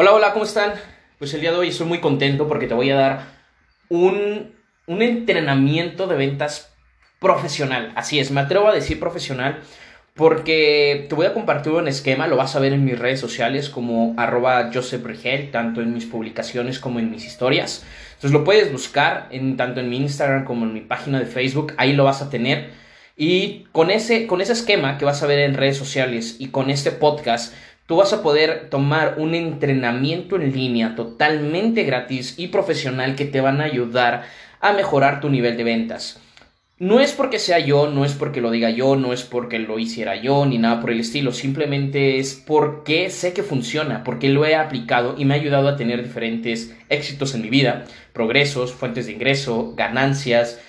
Hola, hola, ¿cómo están? Pues el día de hoy estoy muy contento porque te voy a dar un, un entrenamiento de ventas profesional. Así es, me atrevo a decir profesional porque te voy a compartir un esquema, lo vas a ver en mis redes sociales como arroba Joseph tanto en mis publicaciones como en mis historias. Entonces lo puedes buscar en, tanto en mi Instagram como en mi página de Facebook, ahí lo vas a tener. Y con ese, con ese esquema que vas a ver en redes sociales y con este podcast, tú vas a poder tomar un entrenamiento en línea totalmente gratis y profesional que te van a ayudar a mejorar tu nivel de ventas. No es porque sea yo, no es porque lo diga yo, no es porque lo hiciera yo, ni nada por el estilo, simplemente es porque sé que funciona, porque lo he aplicado y me ha ayudado a tener diferentes éxitos en mi vida, progresos, fuentes de ingreso, ganancias,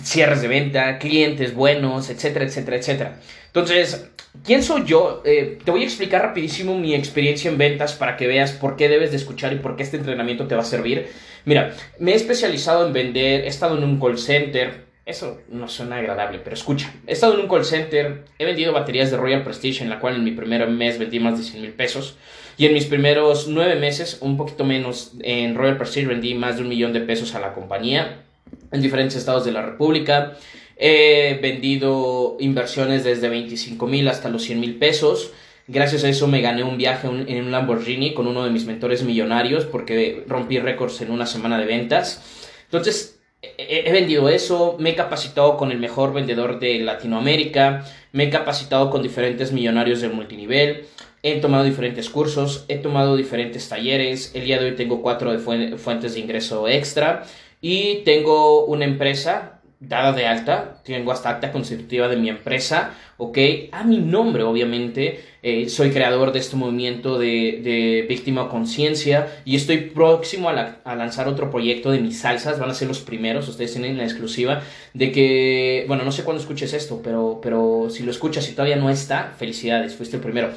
cierres de venta, clientes buenos, etcétera, etcétera, etcétera. Entonces, ¿quién soy yo? Eh, te voy a explicar rapidísimo mi experiencia en ventas para que veas por qué debes de escuchar y por qué este entrenamiento te va a servir. Mira, me he especializado en vender, he estado en un call center, eso no suena agradable, pero escucha. He estado en un call center, he vendido baterías de Royal Prestige, en la cual en mi primer mes vendí más de 100 mil pesos. Y en mis primeros nueve meses, un poquito menos, en Royal Prestige vendí más de un millón de pesos a la compañía en diferentes estados de la República. He vendido inversiones desde 25 mil hasta los 100 mil pesos. Gracias a eso me gané un viaje en un Lamborghini con uno de mis mentores millonarios porque rompí récords en una semana de ventas. Entonces, he vendido eso, me he capacitado con el mejor vendedor de Latinoamérica, me he capacitado con diferentes millonarios del multinivel, he tomado diferentes cursos, he tomado diferentes talleres, el día de hoy tengo cuatro fuentes de ingreso extra y tengo una empresa dada de alta, tengo hasta acta constitutiva de mi empresa, ¿ok? A mi nombre, obviamente, eh, soy creador de este movimiento de, de víctima conciencia y estoy próximo a, a, lanzar otro proyecto de mis salsas, van a ser los primeros, ustedes tienen la exclusiva de que, bueno, no sé cuándo escuches esto, pero, pero si lo escuchas y todavía no está, felicidades, fuiste el primero.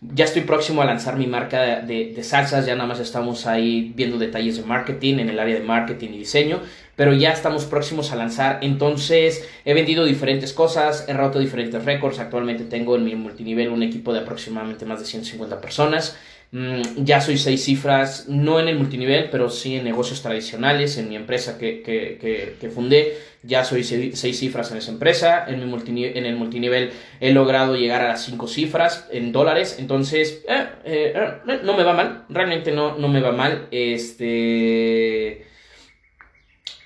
Ya estoy próximo a lanzar mi marca de, de, salsas, ya nada más estamos ahí viendo detalles de marketing en el área de marketing y diseño, pero ya estamos próximos a lanzar. Entonces he vendido diferentes cosas, he roto diferentes récords. Actualmente tengo en mi multinivel un equipo de aproximadamente más de 150 personas. Mm, ya soy seis cifras, no en el multinivel, pero sí en negocios tradicionales, en mi empresa que, que, que, fundé, ya soy seis, cifras en esa empresa, en, mi en el multinivel he logrado llegar a las cinco cifras en dólares, entonces eh, eh, eh, no me va mal, realmente no, no me va mal, este...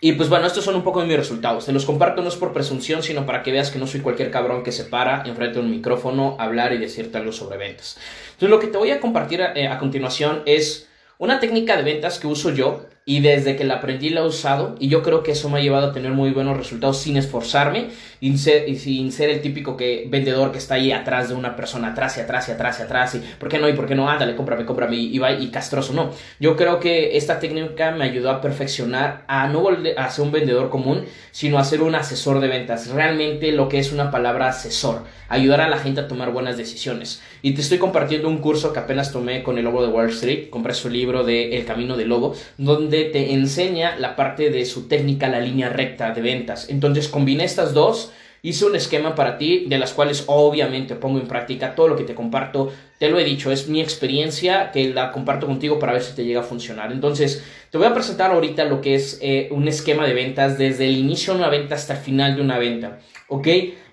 Y pues bueno, estos son un poco de mis resultados. Te los comparto no es por presunción, sino para que veas que no soy cualquier cabrón que se para enfrente de un micrófono a hablar y decirte algo sobre ventas. Entonces lo que te voy a compartir a, a continuación es una técnica de ventas que uso yo y desde que la aprendí la he usado y yo creo que eso me ha llevado a tener muy buenos resultados sin esforzarme y sin ser el típico que, vendedor que está ahí atrás de una persona, atrás y atrás y atrás y atrás y ¿por qué no? y ¿por qué no? Ándale, cómprame, cómprame y va y castroso, no. Yo creo que esta técnica me ayudó a perfeccionar, a no volver a ser un vendedor común, sino a ser un asesor de ventas. Realmente lo que es una palabra asesor, ayudar a la gente a tomar buenas decisiones. Y te estoy compartiendo un curso que apenas tomé con el Lobo de Wall Street, compré su libro de El Camino del Lobo, donde te enseña la parte de su técnica, la línea recta de ventas. Entonces combiné estas dos, hice un esquema para ti, de las cuales obviamente pongo en práctica todo lo que te comparto. Te lo he dicho, es mi experiencia que la comparto contigo para ver si te llega a funcionar. Entonces, te voy a presentar ahorita lo que es eh, un esquema de ventas desde el inicio de una venta hasta el final de una venta. ¿Ok?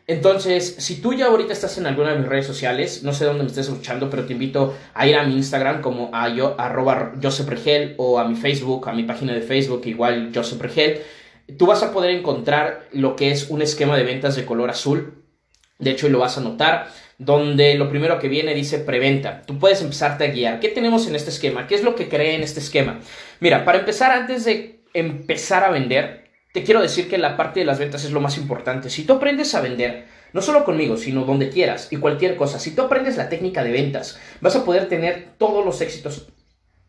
Entonces, si tú ya ahorita estás en alguna de mis redes sociales, no sé dónde me estés escuchando, pero te invito a ir a mi Instagram como a yo, arroba Joseph Regel o a mi Facebook, a mi página de Facebook igual Joseph Regel. Tú vas a poder encontrar lo que es un esquema de ventas de color azul. De hecho, lo vas a notar, donde lo primero que viene dice preventa. Tú puedes empezarte a guiar. ¿Qué tenemos en este esquema? ¿Qué es lo que cree en este esquema? Mira, para empezar, antes de empezar a vender, te quiero decir que la parte de las ventas es lo más importante. Si tú aprendes a vender, no solo conmigo, sino donde quieras y cualquier cosa, si tú aprendes la técnica de ventas, vas a poder tener todos los éxitos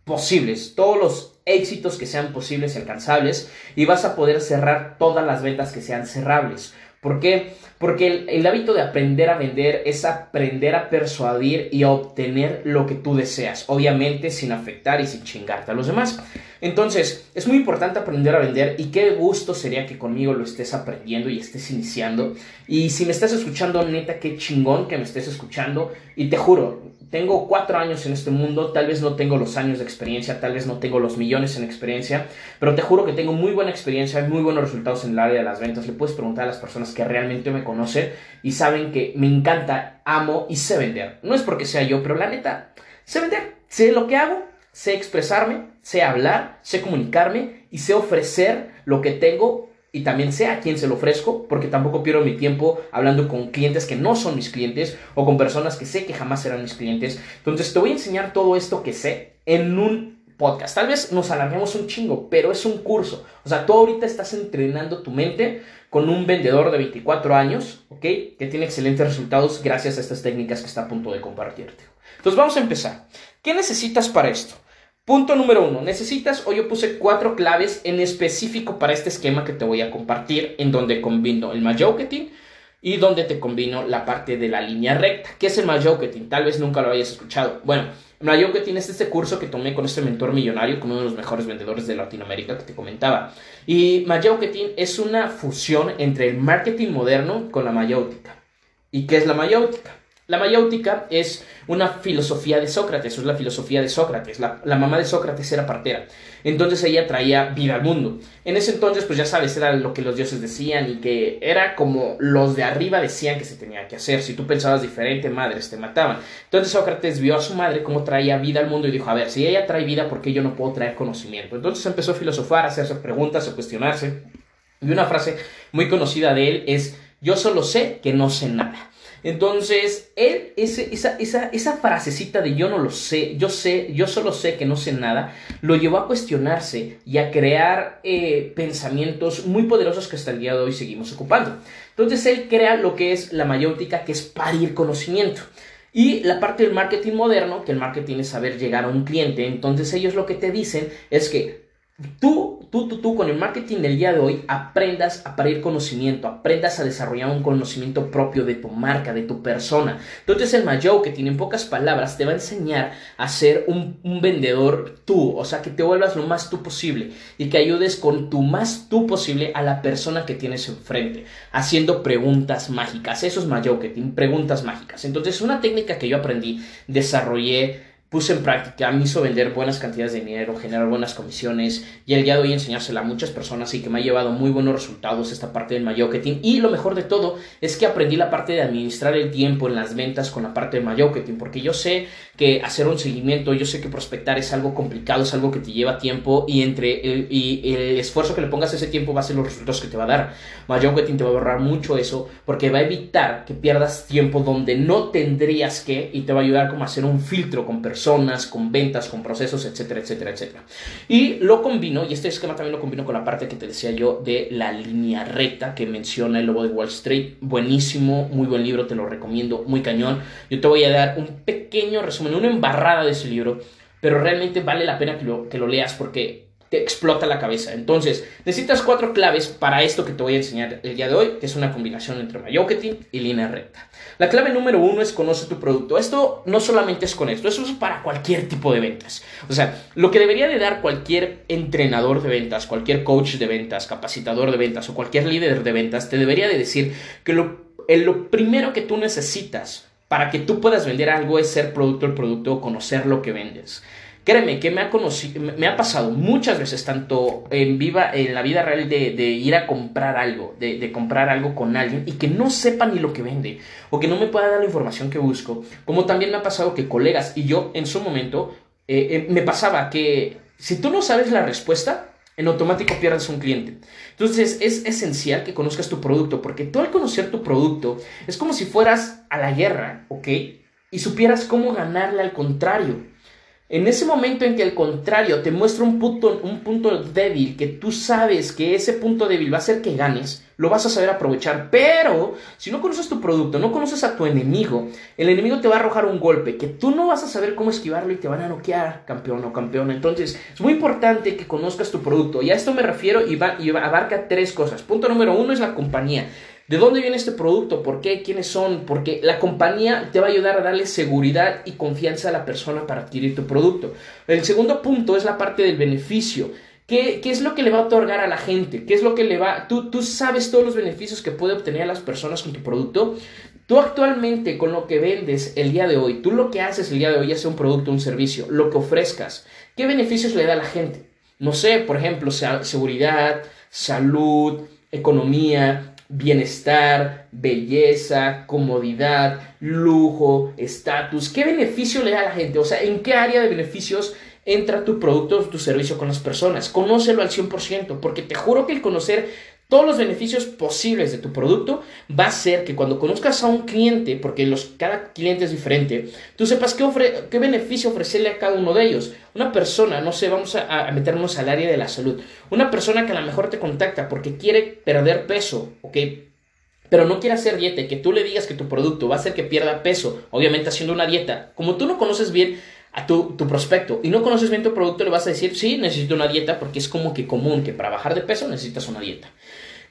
posibles, todos los éxitos que sean posibles y alcanzables y vas a poder cerrar todas las ventas que sean cerrables. ¿Por qué? Porque el, el, hábito de aprender a vender es aprender a persuadir y a obtener lo que tú deseas, obviamente sin afectar y sin chingarte a los demás. Entonces, es muy importante aprender a vender y qué gusto sería que conmigo lo estés aprendiendo y estés iniciando. Y si me estás escuchando, neta, qué chingón que me estés escuchando. Y te juro, tengo cuatro años en este mundo, tal vez no tengo los años de experiencia, tal vez no tengo los millones en experiencia, pero te juro que tengo muy buena experiencia, muy buenos resultados en el área de las ventas. Le puedes preguntar a las personas que realmente me conocen y saben que me encanta, amo y sé vender. No es porque sea yo, pero la neta, sé vender, sé lo que hago, sé expresarme, sé hablar, sé comunicarme y sé ofrecer lo que tengo y también sé a quién se lo ofrezco, porque tampoco pierdo mi tiempo hablando con clientes que no son mis clientes o con personas que sé que jamás serán mis clientes. Entonces te voy a enseñar todo esto que sé en un podcast. Tal vez nos alarguemos un chingo, pero es un curso. O sea, tú ahorita estás entrenando tu mente con un vendedor de 24 años, ¿ok? Que tiene excelentes resultados gracias a estas técnicas que está a punto de compartirte. Entonces vamos a empezar. ¿Qué necesitas para esto? Punto número uno, necesitas, o yo puse cuatro claves en específico para este esquema que te voy a compartir, en donde combino el marketing y donde te combino la parte de la línea recta. ¿Qué es el marketing? Tal vez nunca lo hayas escuchado. Bueno, el marketing es este curso que tomé con este mentor millonario, con uno de los mejores vendedores de Latinoamérica que te comentaba. Y marketing es una fusión entre el marketing moderno con la mayéutica. ¿Y qué es la mayéutica? La mayéutica es una filosofía de Sócrates, es la filosofía de Sócrates. La, mamá de Sócrates era partera. Entonces ella traía vida al mundo. En ese entonces, pues ya sabes, era lo que los dioses decían y que era como los de arriba decían que se tenía que hacer. Si tú pensabas diferente, madres te mataban. Entonces Sócrates vio a su madre cómo traía vida al mundo y dijo, a ver, si ella trae vida, ¿por qué yo no puedo traer conocimiento? Entonces empezó a filosofar, a hacerse preguntas, a cuestionarse. Y una frase muy conocida de él es, yo solo sé que no sé nada. Entonces, él, ese, esa, esa, esa frasecita de yo no lo sé, yo sé, yo solo sé que no sé nada, lo llevó a cuestionarse y a crear eh, pensamientos muy poderosos que hasta el día de hoy seguimos ocupando. Entonces, él crea lo que es la mayéutica, que es parir conocimiento. Y la parte del marketing moderno, que el marketing es saber llegar a un cliente, entonces ellos lo que te dicen es que tú, tú, tú, tú, con el marketing del día de hoy, aprendas a parir conocimiento, aprendas a desarrollar un conocimiento propio de tu marca, de tu persona. Entonces el Mayo, que tiene pocas palabras, te va a enseñar a ser un, vendedor tú, o sea, que te vuelvas lo más tú posible y que ayudes con tu más tú posible a la persona que tienes enfrente, haciendo preguntas mágicas. Eso es Mayo, que tiene preguntas mágicas. Entonces, una técnica que yo aprendí, desarrollé, puse en práctica, me hizo vender buenas cantidades de dinero, generar buenas comisiones y el día de hoy enseñársela a muchas personas y que me ha llevado muy buenos resultados esta parte del marketing y lo mejor de todo es que aprendí la parte de administrar el tiempo en las ventas con la parte del marketing porque yo sé que hacer un seguimiento, yo sé que prospectar es algo complicado, es algo que te lleva tiempo y entre el, y el esfuerzo que le pongas a ese tiempo va a ser los resultados que te va a dar. Marketing te va a ahorrar mucho eso porque va a evitar que pierdas tiempo donde no tendrías que y te va a ayudar como a hacer un filtro con personas personas, con ventas, con procesos, etcétera, etcétera, etcétera. Y lo combino, y este esquema también lo combino con la parte que te decía yo de la línea recta que menciona el lobo de Wall Street. Buenísimo, muy buen libro, te lo recomiendo, muy cañón. Yo te voy a dar un pequeño resumen, una embarrada de ese libro, pero realmente vale la pena que lo, que lo leas porque te explota la cabeza. Entonces, necesitas cuatro claves para esto que te voy a enseñar el día de hoy, que es una combinación entre marketing y línea recta. La clave número uno es conoce tu producto. Esto no solamente es con esto, es para cualquier tipo de ventas. O sea, lo que debería de dar cualquier entrenador de ventas, cualquier coach de ventas, capacitador de ventas o cualquier líder de ventas, te debería de decir que lo, lo primero que tú necesitas para que tú puedas vender algo es ser producto el producto o conocer lo que vendes. Créeme que me ha, conocido, me ha pasado muchas veces, tanto en, viva, en la vida real, de, ir a comprar algo, de, comprar algo con alguien y que no sepa ni lo que vende o que no me pueda dar la información que busco. Como también me ha pasado que colegas y yo en su momento eh, eh, me pasaba que si tú no sabes la respuesta, en automático pierdes un cliente. Entonces es esencial que conozcas tu producto, porque tú al conocer tu producto es como si fueras a la guerra, ¿ok? Y supieras cómo ganarle al contrario. En ese momento en que al contrario te muestra un punto, un punto débil, que tú sabes que ese punto débil va a hacer que ganes, lo vas a saber aprovechar. Pero si no conoces tu producto, no conoces a tu enemigo, el enemigo te va a arrojar un golpe que tú no vas a saber cómo esquivarlo y te van a noquear, campeón o campeón. Entonces es muy importante que conozcas tu producto. Y a esto me refiero y, va, y abarca tres cosas. Punto número uno es la compañía. ¿De dónde viene este producto? ¿Por qué? ¿Quiénes son? Porque la compañía te va a ayudar a darle seguridad y confianza a la persona para adquirir tu producto. El segundo punto es la parte del beneficio. ¿Qué, ¿Qué, es lo que le va a otorgar a la gente? ¿Qué es lo que le va... Tú, tú sabes todos los beneficios que puede obtener a las personas con tu producto. Tú actualmente con lo que vendes el día de hoy, tú lo que haces el día de hoy, ya sea un producto, un servicio, lo que ofrezcas, ¿qué beneficios le da a la gente? No sé, por ejemplo, seguridad, salud, economía, bienestar, belleza, comodidad, lujo, estatus. ¿Qué beneficio le da a la gente? O sea, ¿en qué área de beneficios entra tu producto o tu servicio con las personas? Conócelo al 100%, porque te juro que el conocer todos los beneficios posibles de tu producto va a ser que cuando conozcas a un cliente, porque los, cada cliente es diferente, tú sepas qué, qué beneficio ofrecerle a cada uno de ellos. Una persona, no sé, vamos a, meternos al área de la salud. Una persona que a lo mejor te contacta porque quiere perder peso, ¿ok? Pero no quiere hacer dieta que tú le digas que tu producto va a hacer que pierda peso, obviamente haciendo una dieta. Como tú no conoces bien a tu, tu, prospecto y no conoces bien tu producto, le vas a decir, sí, necesito una dieta porque es como que común que para bajar de peso necesitas una dieta.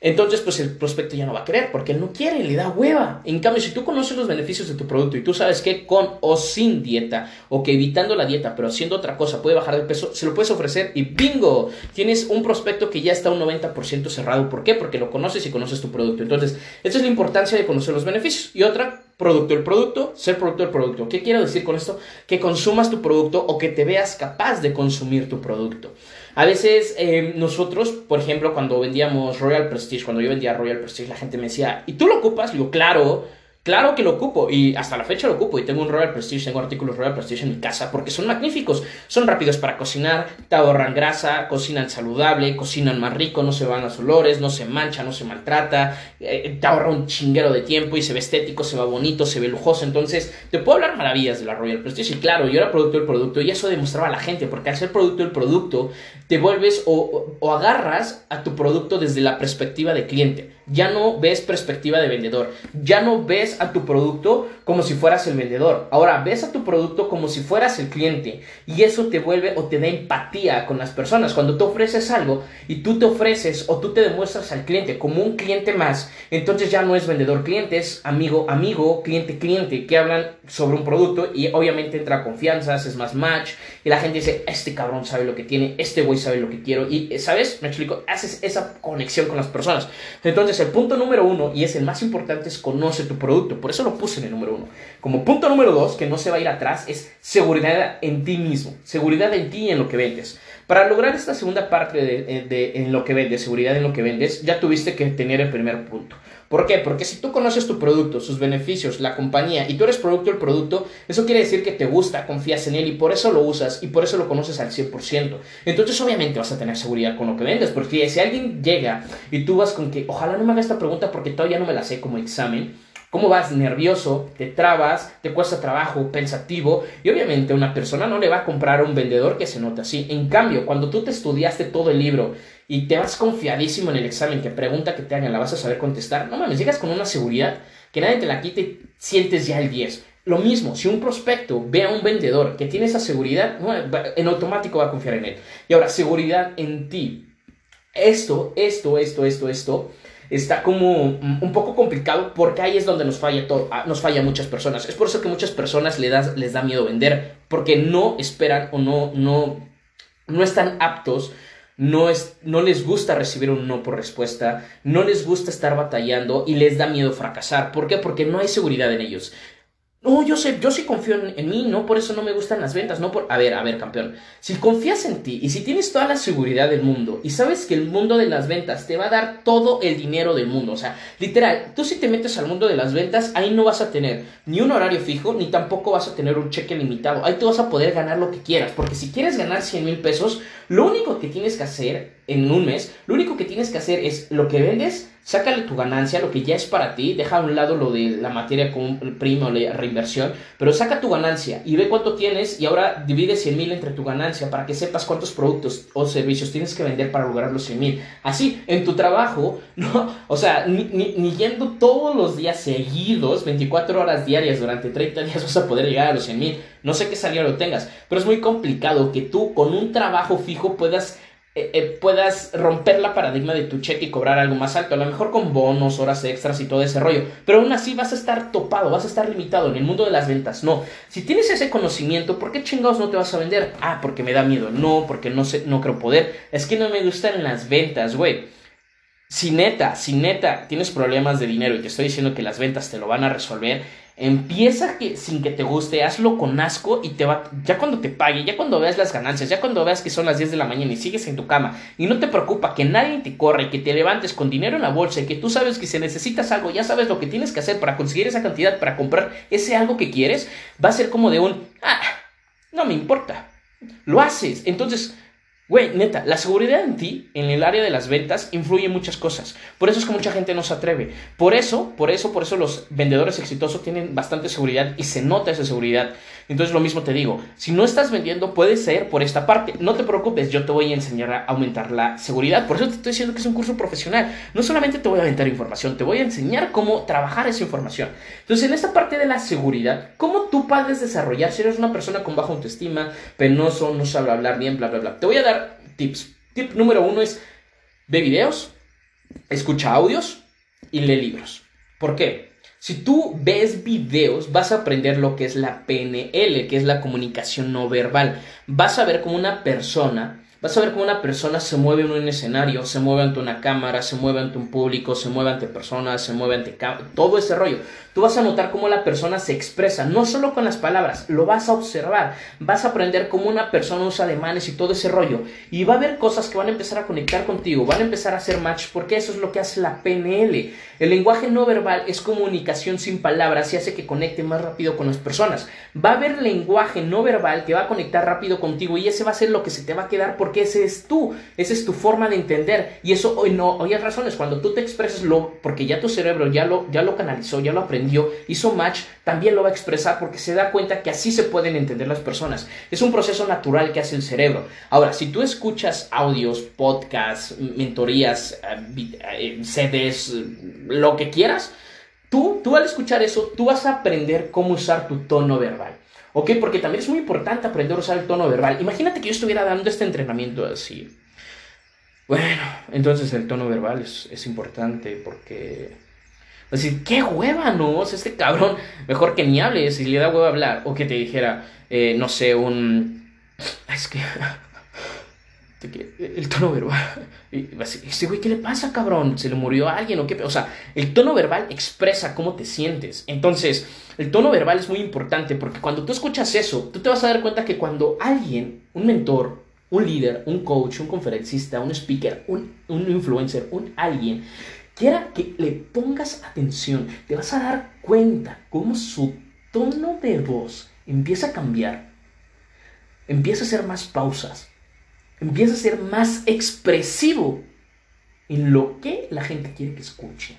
Entonces, pues el prospecto ya no va a querer porque él no quiere, le da hueva. En cambio, si tú conoces los beneficios de tu producto y tú sabes que con o sin dieta, o que evitando la dieta, pero haciendo otra cosa puede bajar de peso, se lo puedes ofrecer y bingo, tienes un prospecto que ya está un 90% cerrado. ¿Por qué? Porque lo conoces y conoces tu producto. Entonces, esta es la importancia de conocer los beneficios. Y otra, producto el producto, ser producto del producto. ¿Qué quiero decir con esto? Que consumas tu producto o que te veas capaz de consumir tu producto. A veces eh, nosotros, por ejemplo, cuando vendíamos Royal Prestige, cuando yo vendía Royal Prestige, la gente me decía, ¿y tú lo ocupas? Digo, claro. Claro que lo ocupo y hasta la fecha lo ocupo y tengo un Royal Prestige, tengo artículos Royal Prestige en mi casa porque son magníficos, son rápidos para cocinar, te ahorran grasa, cocinan saludable, cocinan más rico, no se van a olores, no se mancha, no se maltrata, eh, te ahorra un chinguero de tiempo y se ve estético, se ve bonito, se ve lujoso, entonces te puedo hablar maravillas de la Royal Prestige y claro, yo era producto del producto y eso demostraba a la gente porque al ser producto del producto te vuelves o, o agarras a tu producto desde la perspectiva de cliente ya no ves perspectiva de vendedor, ya no ves a tu producto como si fueras el vendedor, ahora ves a tu producto como si fueras el cliente y eso te vuelve o te da empatía con las personas. Cuando tú ofreces algo y tú te ofreces o tú te demuestras al cliente como un cliente más, entonces ya no es vendedor cliente, es amigo amigo, cliente cliente, que hablan sobre un producto y obviamente entra confianza, es más match y la gente dice, este cabrón sabe lo que tiene, este güey sabe lo que quiero y, ¿sabes? Me explico, haces esa conexión con las personas. Entonces, el punto número uno, y es el más importante, es conoce tu producto. Por eso lo puse en el número uno. Como punto número dos, que no se va a ir atrás, es seguridad en ti mismo. Seguridad en ti y en lo que vendes. Para lograr esta segunda parte de, de, en lo que vendes, seguridad en lo que vendes, ya tuviste que tener el primer punto. ¿Por qué? Porque si tú conoces tu producto, sus beneficios, la compañía y tú eres producto del producto, eso quiere decir que te gusta, confías en él y por eso lo usas y por eso lo conoces al 100%. Entonces obviamente vas a tener seguridad con lo que vendes, porque si alguien llega y tú vas con que, ojalá no me haga esta pregunta porque todavía no me la sé como examen, ¿Cómo vas nervioso? Te trabas, te cuesta trabajo, pensativo y obviamente una persona no le va a comprar a un vendedor que se nota así. En cambio, cuando tú te estudiaste todo el libro y te vas confiadísimo en el examen, que pregunta que te hagan la vas a saber contestar, no mames, llegas con una seguridad que nadie te la quite y sientes ya el 10. Lo mismo, si un prospecto ve a un vendedor que tiene esa seguridad, en automático va a confiar en él. Y ahora, seguridad en ti. Esto, esto, esto, esto, esto está como un poco complicado porque ahí es donde nos falla todo, ah, nos falla muchas personas. Es por eso que muchas personas les da, les da miedo vender porque no esperan o no, no, no están aptos no, es, no les gusta recibir un no por respuesta, no les gusta estar batallando y les da miedo fracasar. ¿Por qué? Porque no hay seguridad en ellos. No, yo sé, yo sí confío en, mí, no por eso no me gustan las ventas, no por... A ver, a ver, campeón, si confías en ti y si tienes toda la seguridad del mundo y sabes que el mundo de las ventas te va a dar todo el dinero del mundo, o sea, literal, tú si te metes al mundo de las ventas, ahí no vas a tener ni un horario fijo, ni tampoco vas a tener un cheque limitado, ahí tú vas a poder ganar lo que quieras, porque si quieres ganar 100 mil pesos, lo único que tienes que hacer en un mes, lo único que tienes que hacer es lo que vendes, sácale tu ganancia, lo que ya es para ti, deja a un lado lo de la materia prima o la reinversión, pero saca tu ganancia y ve cuánto tienes y ahora divide 100 mil entre tu ganancia para que sepas cuántos productos o servicios tienes que vender para lograr los 100 mil. Así, en tu trabajo, no, o sea, ni, ni, yendo todos los días seguidos, 24 horas diarias durante 30 días vas a poder llegar a los 100 mil. No sé qué salario tengas, pero es muy complicado que tú con un trabajo fijo puedas eh, eh, puedas romper la paradigma de tu cheque y cobrar algo más alto, a lo mejor con bonos, horas extras y todo ese rollo, pero aún así vas a estar topado, vas a estar limitado en el mundo de las ventas, no. Si tienes ese conocimiento, ¿por qué chingados no te vas a vender? Ah, porque me da miedo, no, porque no sé, no creo poder, es que no me gustan las ventas, güey. Si neta, si neta tienes problemas de dinero y te estoy diciendo que las ventas te lo van a resolver, empieza que, sin que te guste, hazlo con asco y te va, ya cuando te pague, ya cuando veas las ganancias, ya cuando veas que son las 10 de la mañana y sigues en tu cama y no te preocupa que nadie te corre, que te levantes con dinero en la bolsa y que tú sabes que si necesitas algo, ya sabes lo que tienes que hacer para conseguir esa cantidad, para comprar ese algo que quieres, va a ser como de un, ah, no me importa, lo haces. Entonces, Güey, neta, la seguridad en ti, en el área de las ventas, influye en muchas cosas. Por eso es que mucha gente no se atreve. Por eso, por eso, por eso los vendedores exitosos tienen bastante seguridad y se nota esa seguridad. Entonces lo mismo te digo, si no estás vendiendo, puede ser por esta parte. No te preocupes, yo te voy a enseñar a aumentar la seguridad. Por eso te estoy diciendo que es un curso profesional. No solamente te voy a aventar información, te voy a enseñar cómo trabajar esa información. Entonces, en esta parte de la seguridad, ¿cómo tú puedes desarrollar si eres una persona con baja autoestima, penoso, no sabe hablar bien, bla, bla, bla? Te voy a dar tips. Tip número uno es ve videos, escucha audios y lee libros. ¿Por qué? Si tú ves videos, vas a aprender lo que es la PNL, que es la comunicación no verbal. Vas a ver cómo una persona Vas a ver cómo una persona se mueve en un escenario, se mueve ante una cámara, se mueve ante un público, se mueve ante personas, se mueve ante todo ese rollo. Tú vas a notar cómo la persona se expresa, no solo con las palabras, lo vas a observar, vas a aprender cómo una persona usa ademanes y todo ese rollo. Y va a haber cosas que van a empezar a conectar contigo, van a empezar a hacer match, porque eso es lo que hace la PNL. El lenguaje no verbal es comunicación sin palabras y hace que conecte más rápido con las personas. Va a haber lenguaje no verbal que va a conectar rápido contigo y ese va a ser lo que se te va a quedar porque ese es tú, esa es tu forma de entender. Y eso hoy no, hoy hay razones, cuando tú te expresas lo, porque ya tu cerebro ya lo, ya lo canalizó, ya lo aprendió, hizo match, también lo va a expresar porque se da cuenta que así se pueden entender las personas. Es un proceso natural que hace el cerebro. Ahora, si tú escuchas audios, podcasts, mentorías, eh, eh, CDs, lo que quieras, tú, tú al escuchar eso, tú vas a aprender cómo usar tu tono verbal. ¿Ok? Porque también es muy importante aprender a usar el tono verbal. Imagínate que yo estuviera dando este entrenamiento así. Bueno, entonces el tono verbal es, importante porque... Decir, qué hueva, ¿no? O este cabrón, mejor que ni hable si le da hueva hablar. O que te dijera, eh, no sé, un... Es que el tono verbal. Este güey, ¿qué le pasa, cabrón? ¿Se le murió a alguien o qué? O sea, el tono verbal expresa cómo te sientes. Entonces, el tono verbal es muy importante porque cuando tú escuchas eso, tú te vas a dar cuenta que cuando alguien, un mentor, un líder, un coach, un conferencista, un speaker, un, un influencer, un alguien, quiera que le pongas atención, te vas a dar cuenta cómo su tono de voz empieza a cambiar, empieza a hacer más pausas empieza a ser más expresivo en lo que la gente quiere que escuche.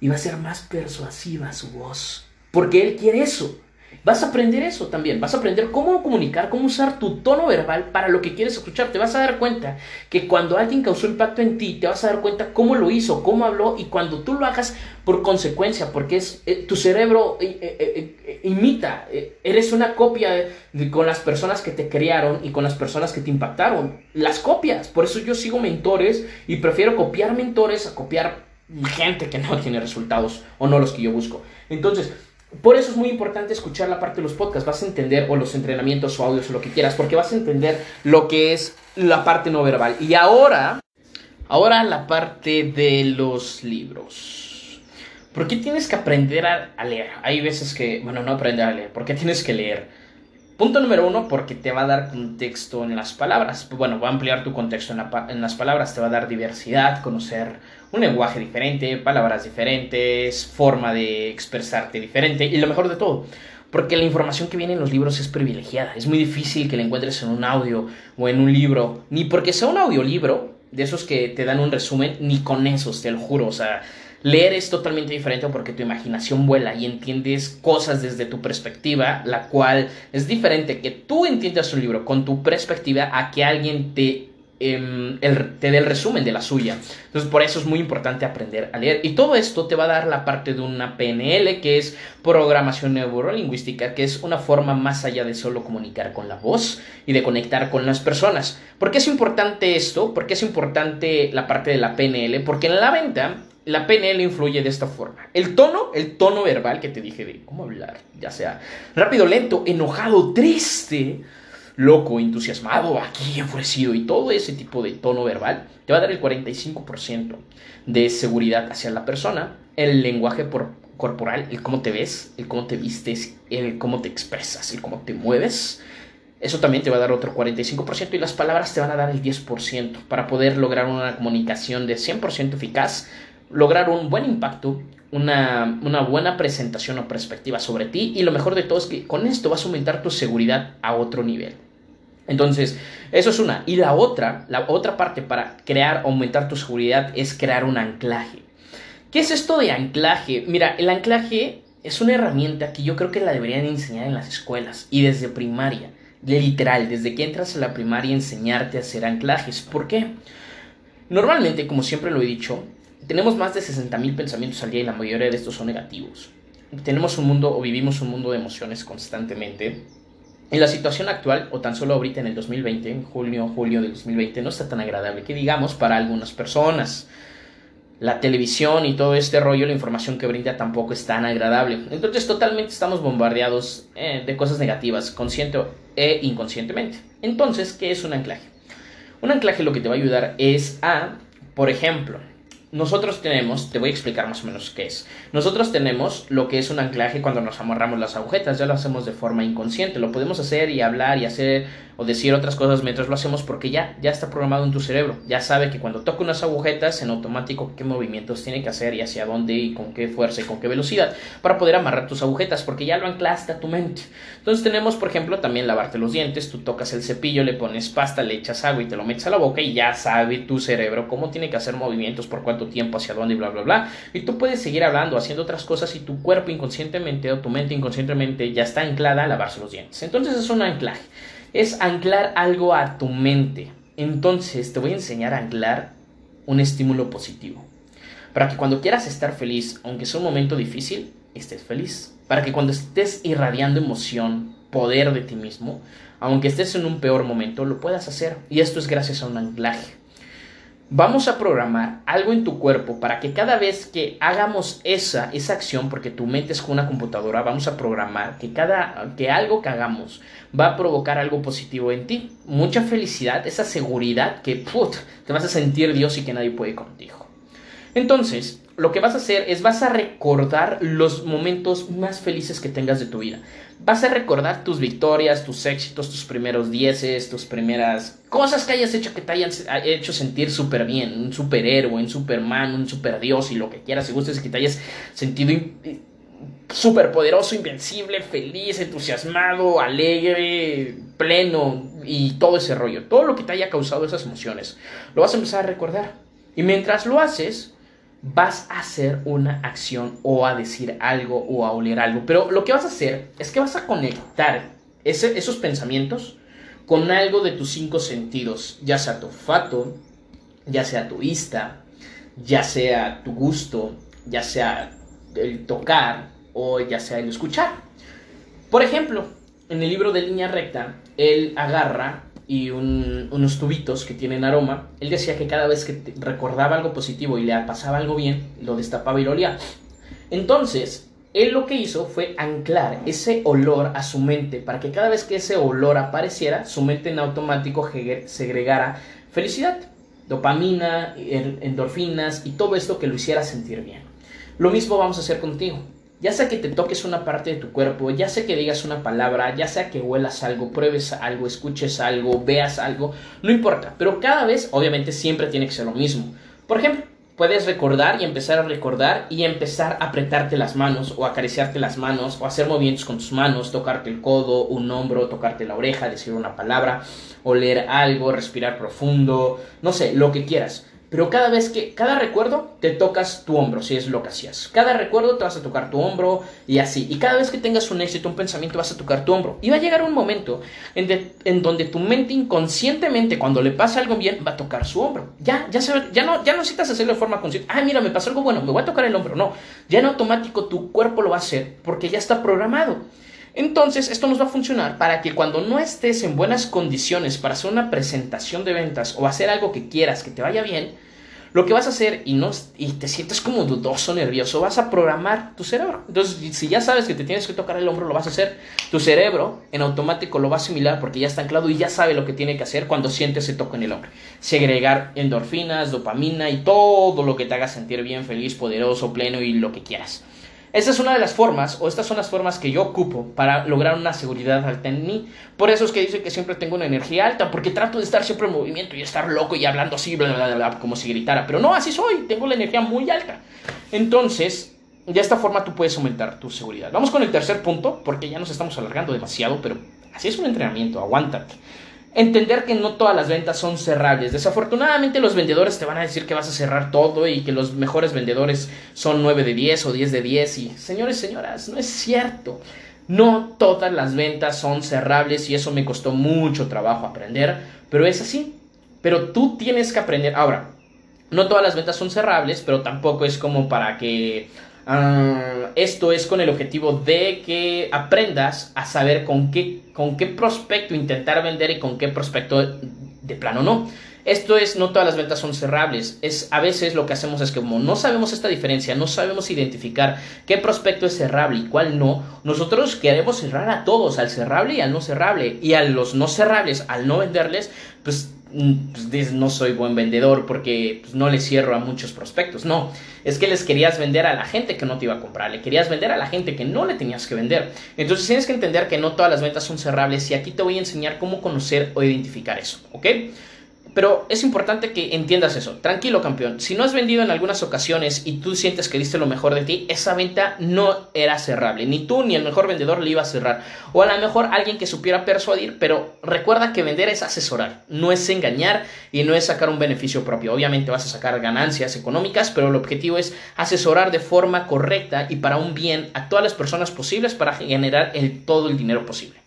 Y va a ser más persuasiva su voz. Porque él quiere eso. Vas a aprender eso también. Vas a aprender cómo comunicar, cómo usar tu tono verbal para lo que quieres escuchar. Te vas a dar cuenta que cuando alguien causó impacto en ti, te vas a dar cuenta cómo lo hizo, cómo habló y cuando tú lo hagas por consecuencia, porque es eh, tu cerebro eh, eh, imita. eres una copia con las personas que te criaron y con las personas que te impactaron. Las copias. Por eso yo sigo mentores y prefiero copiar mentores a copiar gente que no tiene resultados o no los que yo busco. Entonces, por eso es muy importante escuchar la parte de los podcasts. Vas a entender, o los entrenamientos o audios o lo que quieras, porque vas a entender lo que es la parte no verbal. Y ahora, ahora la parte de los libros. ¿Por qué tienes que aprender a, leer? Hay veces que, bueno, no aprender a leer, ¿por qué tienes que leer? Punto número uno, porque te va a dar contexto en las palabras. Bueno, va a ampliar tu contexto en, en, las palabras, te va a dar diversidad, conocer un lenguaje diferente, palabras diferentes, forma de expresarte diferente y lo mejor de todo, porque la información que viene en los libros es privilegiada. Es muy difícil que la encuentres en un audio o en un libro, ni porque sea un audiolibro, de esos que te dan un resumen, ni con esos, te lo juro. O sea, Leer es totalmente diferente porque tu imaginación vuela y entiendes cosas desde tu perspectiva, la cual es diferente que tú entiendas un libro con tu perspectiva a que alguien te em, el, te dé el resumen de la suya. Entonces, por eso es muy importante aprender a leer. Y todo esto te va a dar la parte de una PNL, que es programación neurolingüística, que es una forma más allá de solo comunicar con la voz y de conectar con las personas. ¿Por qué es importante esto? ¿Por qué es importante la parte de la PNL? Porque en la venta la PNL influye de esta forma. El tono, el tono verbal que te dije de cómo hablar, ya sea rápido, lento, enojado, triste, loco, entusiasmado, aquí enfurecido y todo ese tipo de tono verbal, te va a dar el 45% de seguridad hacia la persona, el lenguaje corporal, el cómo te ves, el cómo te vistes, el cómo te expresas, el cómo te mueves. Eso también te va a dar otro 45% y las palabras te van a dar el 10% para poder lograr una comunicación de 100% eficaz lograr un buen impacto, una, una, buena presentación o perspectiva sobre ti y lo mejor de todo es que con esto vas a aumentar tu seguridad a otro nivel. Entonces, eso es una. Y la otra, la otra parte para crear, aumentar tu seguridad es crear un anclaje. ¿Qué es esto de anclaje? Mira, el anclaje es una herramienta que yo creo que la deberían enseñar en las escuelas y desde primaria. Literal, desde que entras a la primaria enseñarte a hacer anclajes. ¿Por qué? Normalmente, como siempre lo he dicho, tenemos más de 60.000 pensamientos al día y la mayoría de estos son negativos. Tenemos un mundo o vivimos un mundo de emociones constantemente. En la situación actual, o tan solo ahorita en el 2020, en junio, julio del 2020, no está tan agradable que digamos para algunas personas. La televisión y todo este rollo, la información que brinda tampoco es tan agradable. Entonces totalmente estamos bombardeados eh, de cosas negativas, consciente e inconscientemente. Entonces, ¿qué es un anclaje? Un anclaje lo que te va a ayudar es a, por ejemplo, nosotros tenemos, te voy a explicar más o menos qué es. Nosotros tenemos lo que es un anclaje cuando nos amarramos las agujetas, ya lo hacemos de forma inconsciente, lo podemos hacer y hablar y hacer o decir otras cosas mientras lo hacemos porque ya, ya está programado en tu cerebro, ya sabe que cuando toca unas agujetas en automático qué movimientos tiene que hacer y hacia dónde y con qué fuerza y con qué velocidad para poder amarrar tus agujetas porque ya lo anclaste a tu mente. Entonces tenemos por ejemplo también lavarte los dientes, tú tocas el cepillo, le pones pasta, le echas agua y te lo metes a la boca y ya sabe tu cerebro cómo tiene que hacer movimientos, por cuánto tiempo, hacia dónde y bla bla bla. Y tú puedes seguir hablando, haciendo otras cosas y tu cuerpo inconscientemente o tu mente inconscientemente ya está anclada a lavarse los dientes. Entonces es un anclaje es anclar algo a tu mente. Entonces te voy a enseñar a anclar un estímulo positivo. Para que cuando quieras estar feliz, aunque sea un momento difícil, estés feliz. Para que cuando estés irradiando emoción, poder de ti mismo, aunque estés en un peor momento, lo puedas hacer. Y esto es gracias a un anclaje. Vamos a programar algo en tu cuerpo para que cada vez que hagamos esa, esa acción, porque tu mente es como una computadora, vamos a programar que, cada, que algo que hagamos va a provocar algo positivo en ti. Mucha felicidad, esa seguridad que put, te vas a sentir Dios y que nadie puede contigo. Entonces, lo que vas a hacer es vas a recordar los momentos más felices que tengas de tu vida. Vas a recordar tus victorias, tus éxitos, tus primeros dieces, tus primeras cosas que hayas hecho que te hayan hecho sentir súper bien. Un superhéroe, un superman, un superdios y lo que quieras. Si gustes que te hayas sentido súper poderoso, invencible, feliz, entusiasmado, alegre, pleno y todo ese rollo. Todo lo que te haya causado esas emociones. Lo vas a empezar a recordar. Y mientras lo haces, vas a hacer una acción o a decir algo o a oler algo. Pero lo que vas a hacer es que vas a conectar esos pensamientos con algo de tus cinco sentidos, ya sea tu olfato, ya sea tu vista, ya sea tu gusto, ya sea el tocar o ya sea el escuchar. Por ejemplo, en el libro de línea recta, él agarra y unos tubitos que tienen aroma, él decía que cada vez que recordaba algo positivo y le pasaba algo bien, lo destapaba y lo olía. Entonces, él lo que hizo fue anclar ese olor a su mente para que cada vez que ese olor apareciera, su mente en automático segregara felicidad, dopamina, endorfinas y todo esto que lo hiciera sentir bien. Lo mismo vamos a hacer contigo. Ya sea que te toques una parte de tu cuerpo, ya sea que digas una palabra, ya sea que huelas algo, pruebes algo, escuches algo, veas algo, no importa. Pero cada vez, obviamente, siempre tiene que ser lo mismo. Por ejemplo, puedes recordar y empezar a recordar y empezar a apretarte las manos o acariciarte las manos o hacer movimientos con tus manos, tocarte el codo, un hombro, tocarte la oreja, decir una palabra, oler algo, respirar profundo, no sé, lo que quieras Pero cada vez que, cada recuerdo, te tocas tu hombro, si es lo que hacías. Cada recuerdo te vas a tocar tu hombro y así. Y cada vez que tengas un éxito, un pensamiento, vas a tocar tu hombro. Y va a llegar un momento en, en donde tu mente inconscientemente, cuando le pasa algo bien, va a tocar su hombro. Ya, ya, ya, no, ya no necesitas hacerlo de forma consciente. Ah, mira, me pasó algo bueno, me voy a tocar el hombro. No, ya en automático tu cuerpo lo va a hacer porque ya está programado. Entonces, esto nos va a funcionar para que cuando no estés en buenas condiciones para hacer una presentación de ventas o hacer algo que quieras que te vaya bien, lo que vas a hacer y, no, y te sientes como dudoso, nervioso, vas a programar tu cerebro. Entonces, si ya sabes que te tienes que tocar el hombro, lo vas a hacer. Tu cerebro en automático lo va a asimilar porque ya está anclado y ya sabe lo que tiene que hacer cuando sientes ese toque en el hombro. Segregar endorfinas, dopamina y todo lo que te haga sentir bien, feliz, poderoso, pleno y lo que quieras. Esta es una de las formas, o estas son las formas que yo ocupo para lograr una seguridad alta en mí. Por eso es que dice que siempre tengo una energía alta, porque trato de estar siempre en movimiento y estar loco y hablando así, bla, bla, bla, como si gritara. Pero no, así soy, tengo la energía muy alta. Entonces, de esta forma tú puedes aumentar tu seguridad. Vamos con el tercer punto, porque ya nos estamos alargando demasiado, pero así es un entrenamiento, aguántate. Entender que no todas las ventas son cerrables. Desafortunadamente los vendedores te van a decir que vas a cerrar todo y que los mejores vendedores son 9 de 10 o 10 de 10 y señores, señoras, no es cierto. No todas las ventas son cerrables y eso me costó mucho trabajo aprender, pero es así. Pero tú tienes que aprender. Ahora, no todas las ventas son cerrables, pero tampoco es como para que Ah, esto es con el objetivo de que aprendas a saber con qué, con qué prospecto intentar vender y con qué prospecto de plano no. Esto es, no todas las ventas son cerrables. Es, a veces lo que hacemos es que como no sabemos esta diferencia, no sabemos identificar qué prospecto es cerrable y cuál no, nosotros queremos cerrar a todos, al cerrable y al no cerrable. Y a los no cerrables, al no venderles, pues pues, no soy buen vendedor porque pues, no le cierro a muchos prospectos. No, es que les querías vender a la gente que no te iba a comprar, le querías vender a la gente que no le tenías que vender. Entonces tienes que entender que no todas las ventas son cerrables y aquí te voy a enseñar cómo conocer o identificar eso, ¿ok? Pero es importante que entiendas eso. Tranquilo, campeón. Si no has vendido en algunas ocasiones y tú sientes que diste lo mejor de ti, esa venta no era cerrable. Ni tú ni el mejor vendedor le iba a cerrar. O a lo mejor alguien que supiera persuadir, pero recuerda que vender es asesorar, no es engañar y no es sacar un beneficio propio. Obviamente vas a sacar ganancias económicas, pero el objetivo es asesorar de forma correcta y para un bien a todas las personas posibles para generar el, todo el dinero posible.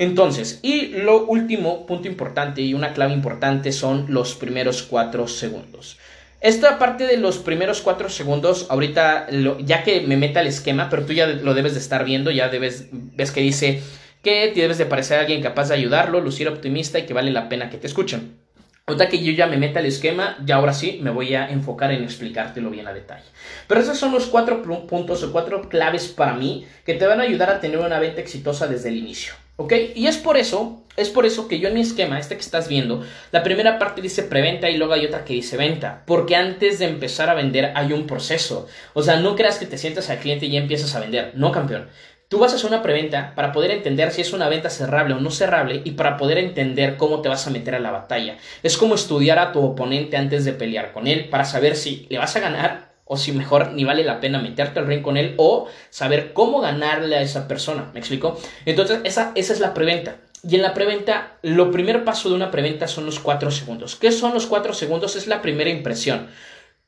Entonces, y lo último punto importante y una clave importante son los primeros cuatro segundos. Esta parte de los primeros cuatro segundos, ahorita, ya que me meta el esquema, pero tú ya lo debes de estar viendo, ya debes, ves que dice que debes de parecer alguien capaz de ayudarlo, lucir optimista y que vale la pena que te escuchen. Ahorita que yo ya me meta el esquema, ya ahora sí me voy a enfocar en explicártelo bien a detalle. Pero esos son los cuatro puntos o cuatro claves para mí que te van a ayudar a tener una venta exitosa desde el inicio. ¿Ok? Y es por eso, es por eso que yo en mi esquema, este que estás viendo, la primera parte dice preventa y luego hay otra que dice venta. Porque antes de empezar a vender hay un proceso. O sea, no creas que te sientas al cliente y ya empiezas a vender. No, campeón. Tú vas a hacer una preventa para poder entender si es una venta cerrable o no cerrable y para poder entender cómo te vas a meter a la batalla. Es como estudiar a tu oponente antes de pelear con él para saber si le vas a ganar o si mejor ni vale la pena meterte al ring con él o saber cómo ganarle a esa persona. ¿Me explico? Entonces, esa, esa es la preventa. Y en la preventa, lo primer paso de una preventa son los cuatro segundos. ¿Qué son los cuatro segundos? Es la primera impresión.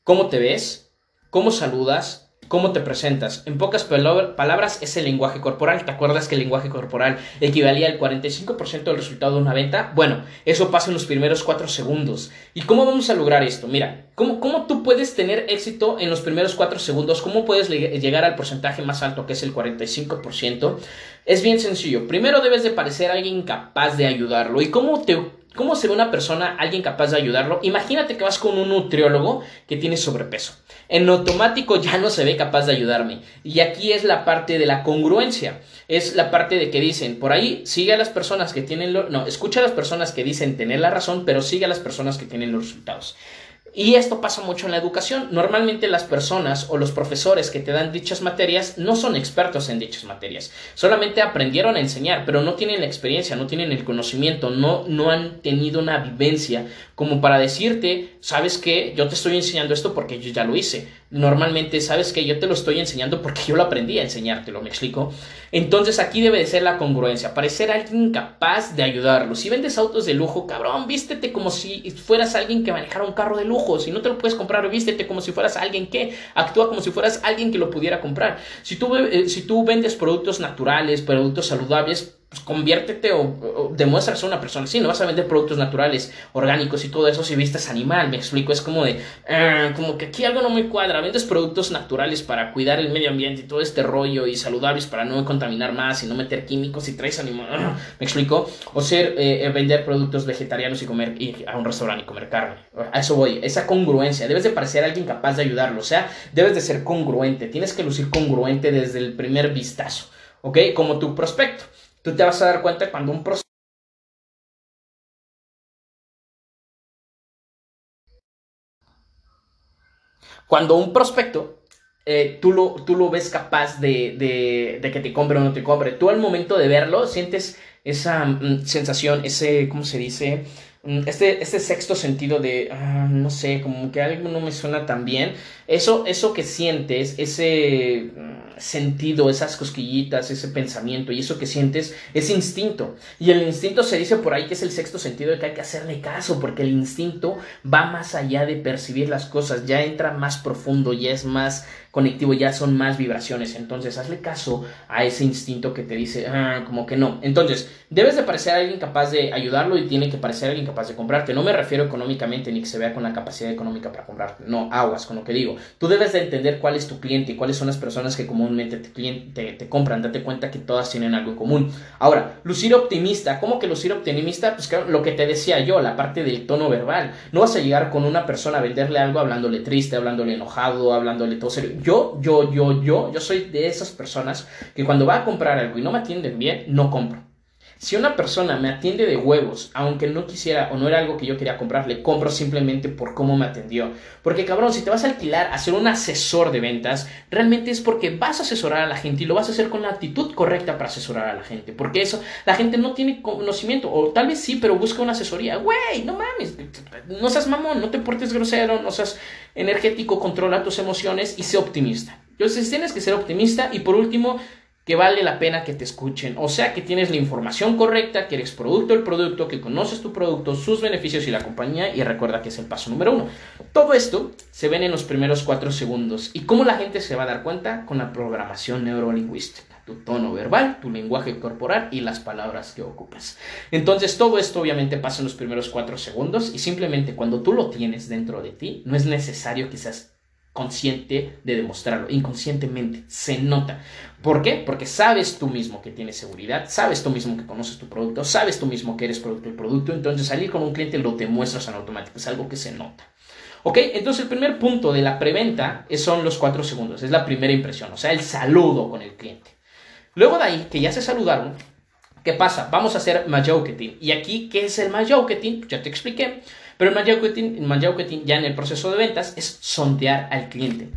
¿Cómo te ves? ¿Cómo saludas? Cómo te presentas. En pocas palabras es el lenguaje corporal. ¿Te acuerdas que el lenguaje corporal equivalía al 45% del resultado de una venta? Bueno, eso pasa en los primeros 4 segundos. ¿Y cómo vamos a lograr esto? Mira, ¿cómo, tú puedes tener éxito en los primeros 4 segundos? ¿Cómo puedes llegar al porcentaje más alto que es el 45%? Es bien sencillo. Primero debes de parecer alguien capaz de ayudarlo. ¿Y cómo te ¿Cómo se ve una persona, alguien capaz de ayudarlo? Imagínate que vas con un nutriólogo que tiene sobrepeso. En automático ya no se ve capaz de ayudarme. Y aquí es la parte de la congruencia. Es la parte de que dicen, por ahí sigue a las personas que tienen, lo, no, escucha a las personas que dicen tener la razón, pero sigue a las personas que tienen los resultados. Y esto pasa mucho en la educación. Normalmente las personas o los profesores que te dan dichas materias no son expertos en dichas materias. Solamente aprendieron a enseñar, pero no tienen la experiencia, no tienen el conocimiento, no, no han tenido una vivencia como para decirte, sabes que yo te estoy enseñando esto porque yo ya lo hice. Normalmente, sabes que yo te lo estoy enseñando porque yo lo aprendí a enseñártelo, ¿me explico? Entonces aquí debe de ser la congruencia, parecer alguien capaz de ayudarlo. Si vendes autos de lujo, cabrón, vístete como si fueras alguien que manejara un carro de lujo. Si no te lo puedes comprar, vístete como si fueras alguien que actúa como si fueras alguien que lo pudiera comprar. Si tú, eh, si tú vendes productos naturales, productos saludables, conviértete o, demuestras ser una persona. Así, no vas a vender productos naturales, orgánicos y todo eso si vistes animal, me explico, es como de, ah, como que aquí algo no me cuadra, vendes productos naturales para cuidar el medio ambiente y todo este rollo y saludables para no contaminar más y no meter químicos y traes animal, ah, me explico, o ser, eh, eh, vender productos vegetarianos y comer, ir a un restaurante y comer carne, a eso voy, esa congruencia, debes de parecer alguien capaz de ayudarlo, o sea, debes de ser congruente, tienes que lucir congruente desde el primer vistazo, ¿ok? Como tu prospecto. Tú te vas a dar cuenta cuando un prospecto cuando un prospecto eh, tú, lo, tú lo ves capaz de, de, de, que te compre o no te compre. Tú al momento de verlo sientes esa mm, sensación, ese, ¿cómo se dice? Mm, este, este sexto sentido de, ah, no sé, como que algo no me suena tan bien. Eso, eso que sientes, ese mm, sentido, esas cosquillitas, ese pensamiento y eso que sientes es instinto. Y el instinto se dice por ahí que es el sexto sentido de que hay que hacerle caso, porque el instinto va más allá de percibir las cosas, ya entra más profundo, ya es más conectivo, ya son más vibraciones. Entonces, hazle caso a ese instinto que te dice, ah, como que no. Entonces, debes de parecer alguien capaz de ayudarlo y tiene que parecer alguien capaz de comprarte. No me refiero económicamente ni que se vea con la capacidad económica para comprarte. No, aguas con lo que digo. Tú debes de entender cuál es tu cliente y cuáles son las personas que comúnmente te, te, compran. Date cuenta que todas tienen algo común. Ahora, lucir optimista. ¿Cómo que lucir optimista? Pues claro, lo que te decía yo, la parte del tono verbal. No vas a llegar con una persona a venderle algo hablándole triste, hablándole enojado, hablándole todo serio yo, yo, yo, yo, yo soy de esas personas que cuando va a comprar algo y no me atienden bien, no compro. Si una persona me atiende de huevos, aunque no quisiera o no era algo que yo quería comprar, le compro simplemente por cómo me atendió. Porque cabrón, si te vas a alquilar a ser un asesor de ventas, realmente es porque vas a asesorar a la gente y lo vas a hacer con la actitud correcta para asesorar a la gente. Porque eso, la gente no tiene conocimiento, o tal vez sí, pero busca una asesoría. Güey, no mames, no seas mamón, no te portes grosero, no seas energético, controla tus emociones y sé optimista. Entonces tienes que ser optimista y por último, que vale la pena que te escuchen. O sea, que tienes la información correcta, que eres producto del producto, que conoces tu producto, sus beneficios y la compañía. Y recuerda que es el paso número uno. Todo esto se ven en los primeros cuatro segundos. ¿Y cómo la gente se va a dar cuenta? Con la programación neurolingüística. Tu tono verbal, tu lenguaje corporal y las palabras que ocupas. Entonces, todo esto obviamente pasa en los primeros cuatro segundos. Y simplemente cuando tú lo tienes dentro de ti, no es necesario quizás consciente de demostrarlo, inconscientemente, se nota. ¿Por qué? Porque sabes tú mismo que tienes seguridad, sabes tú mismo que conoces tu producto, sabes tú mismo que eres producto del producto, entonces salir con un cliente lo demuestras en automático, es algo que se nota. ¿Ok? Entonces el primer punto de la preventa son los cuatro segundos, es la primera impresión, o sea, el saludo con el cliente. Luego de ahí, que ya se saludaron, ¿qué pasa? Vamos a hacer marketing. Y aquí, ¿qué es el marketing? Ya te expliqué. Pero el marketing, ya en el proceso de ventas es sondear al cliente.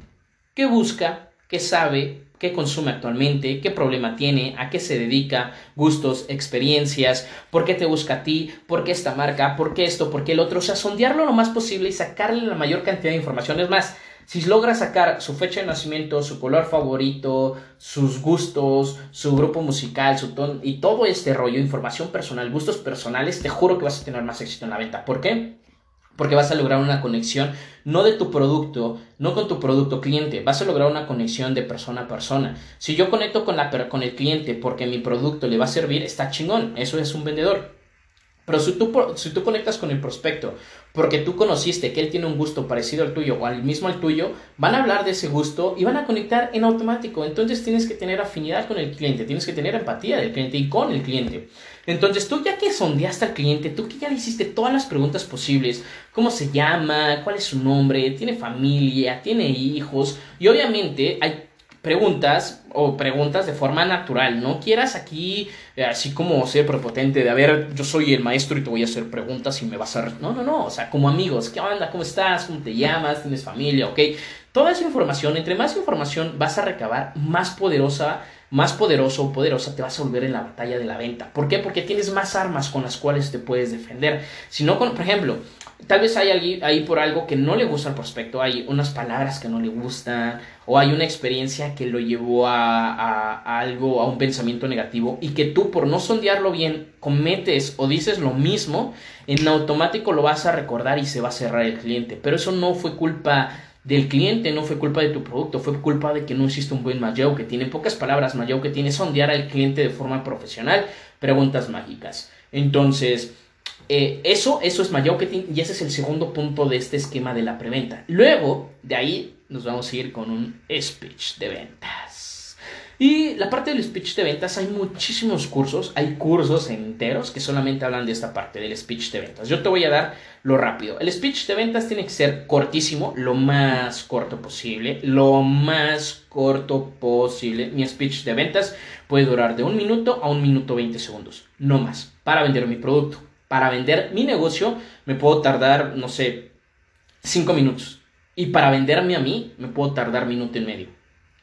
¿Qué busca? ¿Qué sabe? ¿Qué consume actualmente? ¿Qué problema tiene? ¿A qué se dedica? Gustos, experiencias, ¿por qué te busca a ti? ¿Por qué esta marca? ¿Por qué esto? ¿Por qué el otro? O sea, sondearlo lo más posible y sacarle la mayor cantidad de información. Es más, si logra sacar su fecha de nacimiento, su color favorito, sus gustos, su grupo musical, su tono y todo este rollo, información personal, gustos personales, te juro que vas a tener más éxito en la venta. ¿Por qué? Porque vas a lograr una conexión no de tu producto, no con tu producto cliente, vas a lograr una conexión de persona a persona. Si yo conecto con, la, con el cliente porque mi producto le va a servir, está chingón, eso es un vendedor. Pero si tú, si tú conectas con el prospecto porque tú conociste que él tiene un gusto parecido al tuyo o al mismo al tuyo, van a hablar de ese gusto y van a conectar en automático. Entonces tienes que tener afinidad con el cliente, tienes que tener empatía del cliente y con el cliente. Entonces tú ya que sondeaste al cliente, tú que ya le hiciste todas las preguntas posibles, cómo se llama, cuál es su nombre, tiene familia, tiene hijos y obviamente hay preguntas o preguntas de forma natural. No quieras aquí eh, así como ser prepotente de, a ver, yo soy el maestro y te voy a hacer preguntas y me vas a... No, no, no, o sea, como amigos, ¿qué onda? ¿Cómo estás? ¿Cómo te llamas? ¿Tienes familia? ¿Ok? Toda esa información, entre más información vas a recabar, más poderosa más poderoso o poderosa te vas a volver en la batalla de la venta. ¿Por qué? Porque tienes más armas con las cuales te puedes defender. Si no, por ejemplo, tal vez hay ahí por algo que no le gusta al prospecto, hay unas palabras que no le gustan, o hay una experiencia que lo llevó a, algo, a un pensamiento negativo, y que tú por no sondearlo bien cometes o dices lo mismo, en automático lo vas a recordar y se va a cerrar el cliente. Pero eso no fue culpa del cliente, no fue culpa de tu producto, fue culpa de que no hiciste un buen Mayau, que tiene pocas palabras, Mayau, que tiene sondear al cliente de forma profesional, preguntas mágicas. Entonces, eh, eso, eso es marketing y ese es el segundo punto de este esquema de la preventa. Luego, de ahí nos vamos a ir con un speech de ventas. Y la parte del speech de ventas hay muchísimos cursos, hay cursos enteros que solamente hablan de esta parte del speech de ventas. Yo te voy a dar lo rápido. El speech de ventas tiene que ser cortísimo, lo más corto posible, lo más corto posible. Mi speech de ventas puede durar de un minuto a un minuto 20 segundos, no más, para vender mi producto para vender mi negocio me puedo tardar, no sé, cinco minutos. Y para venderme a mí me puedo tardar minuto y medio.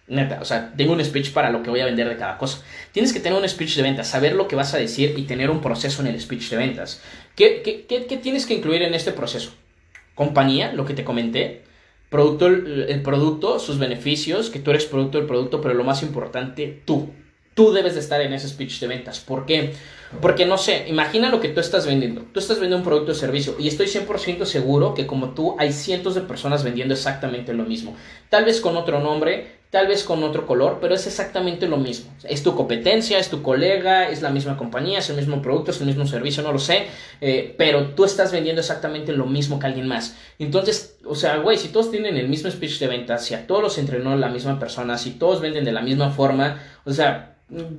Neta, o sea, tengo un speech para lo que voy a vender de cada cosa. Tienes que tener un speech de ventas, saber lo que vas a decir y tener un proceso en el speech de ventas. ¿Qué, qué, qué, tienes que incluir en este proceso? Compañía, lo que te comenté. Producto, el producto, sus beneficios, que tú eres producto del producto, pero lo más importante, tú. Tú debes de estar en ese speech de ventas. ¿Por qué? Porque no sé, imagina lo que tú estás vendiendo. Tú estás vendiendo un producto o servicio y estoy 100% seguro que como tú hay cientos de personas vendiendo exactamente lo mismo. Tal vez con otro nombre, tal vez con otro color, pero es exactamente lo mismo. Es tu competencia, es tu colega, es la misma compañía, es el mismo producto, es el mismo servicio, no lo sé, eh, pero tú estás vendiendo exactamente lo mismo que alguien más. Entonces, o sea, güey, si todos tienen el mismo speech de ventas, si a todos los entrenó la misma persona, si todos venden de la misma forma, o sea,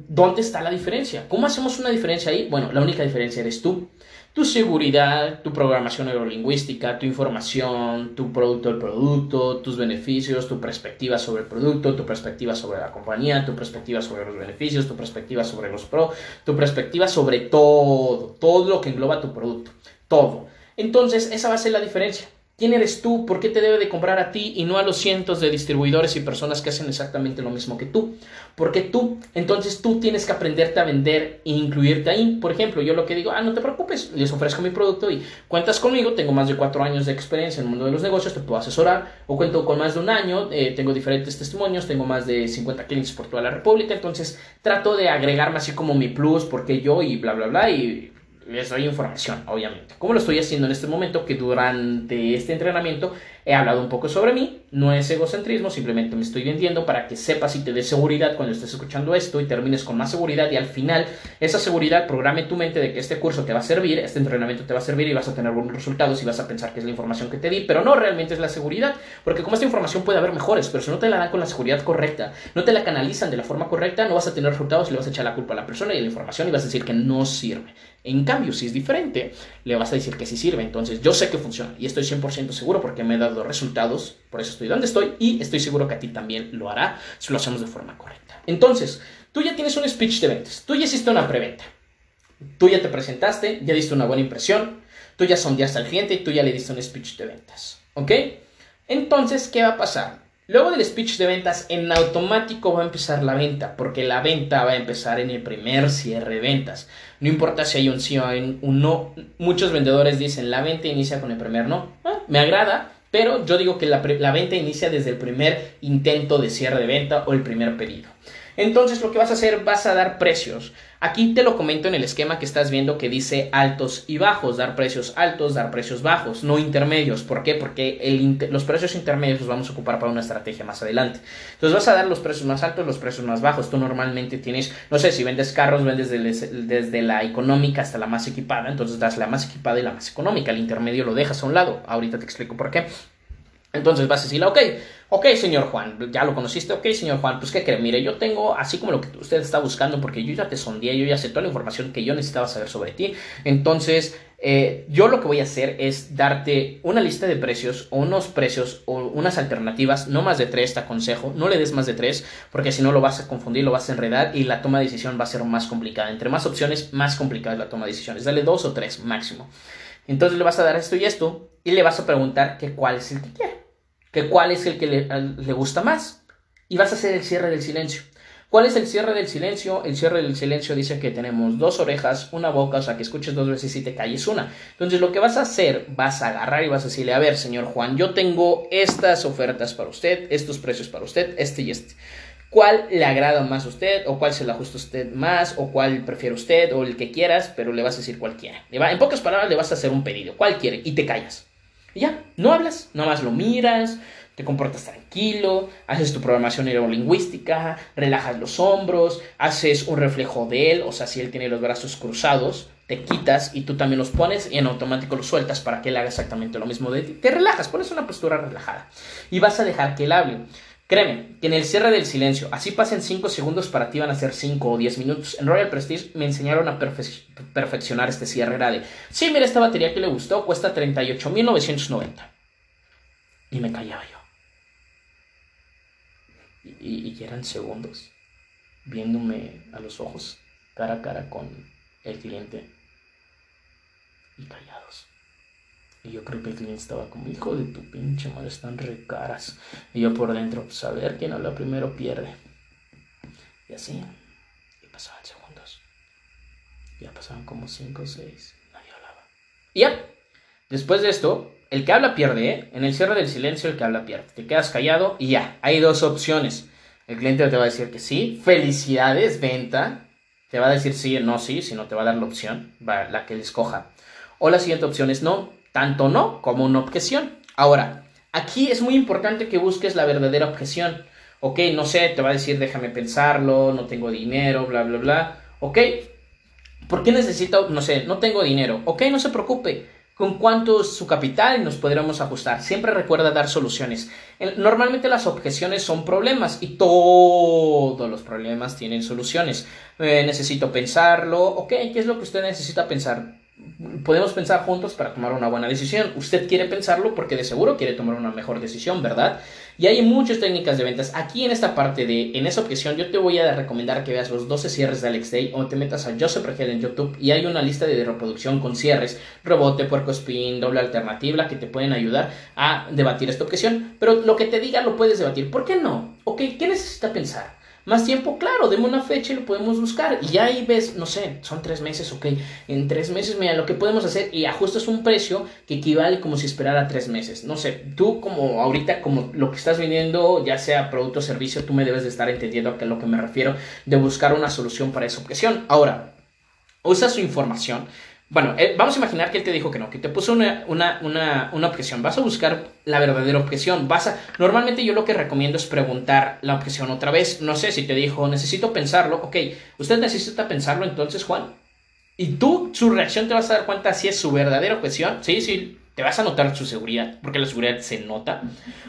¿Dónde está la diferencia? ¿Cómo hacemos una diferencia ahí? Bueno, la única diferencia eres tú. Tu seguridad, tu programación neurolingüística, tu información, tu producto del producto, tus beneficios, tu perspectiva sobre el producto, tu perspectiva sobre la compañía, tu perspectiva sobre los beneficios, tu perspectiva sobre los pro, tu perspectiva sobre todo, todo lo que engloba tu producto, todo. Entonces, esa va a ser la diferencia. ¿Quién eres tú? ¿Por qué te debe de comprar a ti y no a los cientos de distribuidores y personas que hacen exactamente lo mismo que tú? Porque tú, entonces tú tienes que aprenderte a vender e incluirte ahí. Por ejemplo, yo lo que digo, ah, no te preocupes, les ofrezco mi producto y cuentas conmigo, tengo más de cuatro años de experiencia en el mundo de los negocios, te puedo asesorar, o cuento con más de un año, eh, tengo diferentes testimonios, tengo más de 50 clientes por toda la República, entonces trato de agregarme así como mi plus, porque yo y bla, bla, bla, y les doy información, obviamente. Como lo estoy haciendo en este momento, que durante este entrenamiento he hablado un poco sobre mí, no es egocentrismo, simplemente me estoy vendiendo para que sepas y te dé seguridad cuando estés escuchando esto y termines con más seguridad y al final esa seguridad programe tu mente de que este curso te va a servir, este entrenamiento te va a servir y vas a tener buenos resultados y vas a pensar que es la información que te di, pero no realmente es la seguridad, porque como esta información puede haber mejores, pero si no te la dan con la seguridad correcta, no te la canalizan de la forma correcta, no vas a tener resultados y le vas a echar la culpa a la persona y a la información y vas a decir que no sirve. En cambio, si es diferente, le vas a decir que sí sirve. Entonces, yo sé que funciona y estoy 100% seguro porque me he dado resultados, por eso estoy donde estoy y estoy seguro que a ti también lo hará si lo hacemos de forma correcta. Entonces, tú ya tienes un speech de ventas, tú ya hiciste una preventa, tú ya te presentaste, ya diste una buena impresión, tú ya sondeaste al cliente y tú ya le diste un speech de ventas. ¿Ok? Entonces, ¿qué va a pasar? Luego del speech de ventas, en automático va a empezar la venta, porque la venta va a empezar en el primer cierre de ventas. No importa si hay un sí o hay un no. Muchos vendedores dicen, la venta inicia con el primer no. Ah, me agrada, pero yo digo que la, la venta inicia desde el primer intento de cierre de venta o el primer pedido. Entonces lo que vas a hacer, vas a dar precios. Aquí te lo comento en el esquema que estás viendo que dice altos y bajos, dar precios altos, dar precios bajos, no intermedios. ¿Por qué? Porque los precios intermedios los vamos a ocupar para una estrategia más adelante. Entonces vas a dar los precios más altos, los precios más bajos. Tú normalmente tienes, no sé, si vendes carros, vendes desde, la económica hasta la más equipada, entonces das la más equipada y la más económica. El intermedio lo dejas a un lado. Ahorita te explico por qué. Entonces vas a decir, ok, ok, señor Juan, ya lo conociste, ok, señor Juan, pues qué cree, mire, yo tengo así como lo que usted está buscando, porque yo ya te sondé, yo ya sé toda la información que yo necesitaba saber sobre ti. Entonces, eh, yo lo que voy a hacer es darte una lista de precios o unos precios o unas alternativas, no más de tres, te aconsejo, no le des más de tres, porque si no lo vas a confundir, lo vas a enredar y la toma de decisión va a ser más complicada. Entre más opciones, más complicada es la toma de decisiones. Dale dos o tres máximo. Entonces le vas a dar esto y esto y le vas a preguntar que cuál es el que quiere que cuál es el que le, gusta más. Y vas a hacer el cierre del silencio. ¿Cuál es el cierre del silencio? El cierre del silencio dice que tenemos dos orejas, una boca, o sea que escuches dos veces y te calles una. Entonces lo que vas a hacer, vas a agarrar y vas a decirle, a ver, señor Juan, yo tengo estas ofertas para usted, estos precios para usted, este y este. ¿Cuál le agrada más a usted? ¿O cuál se le ajusta a usted más? ¿O cuál prefiere usted? ¿O el que quieras? Pero le vas a decir cualquiera. En pocas palabras le vas a hacer un pedido. ¿Cuál quiere? Y te callas. Y ya, no hablas, nomás lo miras, te comportas tranquilo, haces tu programación neurolingüística, relajas los hombros, haces un reflejo de él, o sea, si él tiene los brazos cruzados, te quitas y tú también los pones y en automático los sueltas para que él haga exactamente lo mismo de ti. Te relajas, pones una postura relajada y vas a dejar que él hable. Créeme, que en el cierre del silencio, así pasen 5 segundos, para ti van a ser 5 o 10 minutos. En Royal Prestige me enseñaron a perfeccionar este cierre. Era de, sí, mira, esta batería que le gustó cuesta 38.990. Y me callaba yo. Y, y, eran segundos, viéndome a los ojos, cara a cara con el cliente. Y callados. Y yo creo que el cliente estaba como, hijo de tu pinche madre, están re caras. Y yo por dentro, pues a ver quién habla primero pierde. Y así, y pasaban segundos. Ya pasaban como 5 o 6, nadie hablaba. Y ya, después de esto, el que habla pierde, ¿eh? En el cierre del silencio, el que habla pierde. Te quedas callado y ya, hay dos opciones. El cliente te va a decir que sí, felicidades, venta. Te va a decir sí o no sí, si no te va a dar la opción, la que él escoja. O la siguiente opción es no, tanto no como una objeción. Ahora, aquí es muy importante que busques la verdadera objeción. Ok, no sé, te va a decir déjame pensarlo, no tengo dinero, bla, bla, bla. Ok, ¿por qué necesito, no sé, no tengo dinero? Ok, no se preocupe. ¿Con cuánto es su capital? Nos podremos ajustar. Siempre recuerda dar soluciones. Normalmente las objeciones son problemas y todos los problemas tienen soluciones. Eh, necesito pensarlo. Ok, ¿qué es lo que usted necesita pensar? Podemos pensar juntos para tomar una buena decisión. Usted quiere pensarlo porque de seguro quiere tomar una mejor decisión, ¿verdad? Y hay muchas técnicas de ventas. Aquí en esta parte de, en esa objeción, yo te voy a recomendar que veas los 12 cierres de Alex Day o te metas a Joseph Regel en YouTube y hay una lista de reproducción con cierres, rebote, puerco spin, doble alternativa que te pueden ayudar a debatir esta objeción. Pero lo que te diga lo puedes debatir. ¿Por qué no? Ok, ¿qué necesita pensar? Más tiempo, claro, deme una fecha y lo podemos buscar. Y ahí ves, no sé, son tres meses, ok. En tres meses, mira, lo que podemos hacer y ajustas un precio que equivale como si esperara tres meses. No sé, tú como ahorita, como lo que estás vendiendo, ya sea producto o servicio, tú me debes de estar entendiendo a, a lo que me refiero de buscar una solución para esa objeción. Ahora, usa su información bueno, eh, vamos a imaginar que él te dijo que no, que te puso una, una, objeción. Vas a buscar la verdadera objeción. Vas a, normalmente yo lo que recomiendo es preguntar la objeción otra vez. No sé si te dijo, necesito pensarlo. Ok, usted necesita pensarlo entonces, Juan. Y tú, su reacción te vas a dar cuenta si es su verdadera objeción. Sí, sí, te vas a notar su seguridad, porque la seguridad se nota.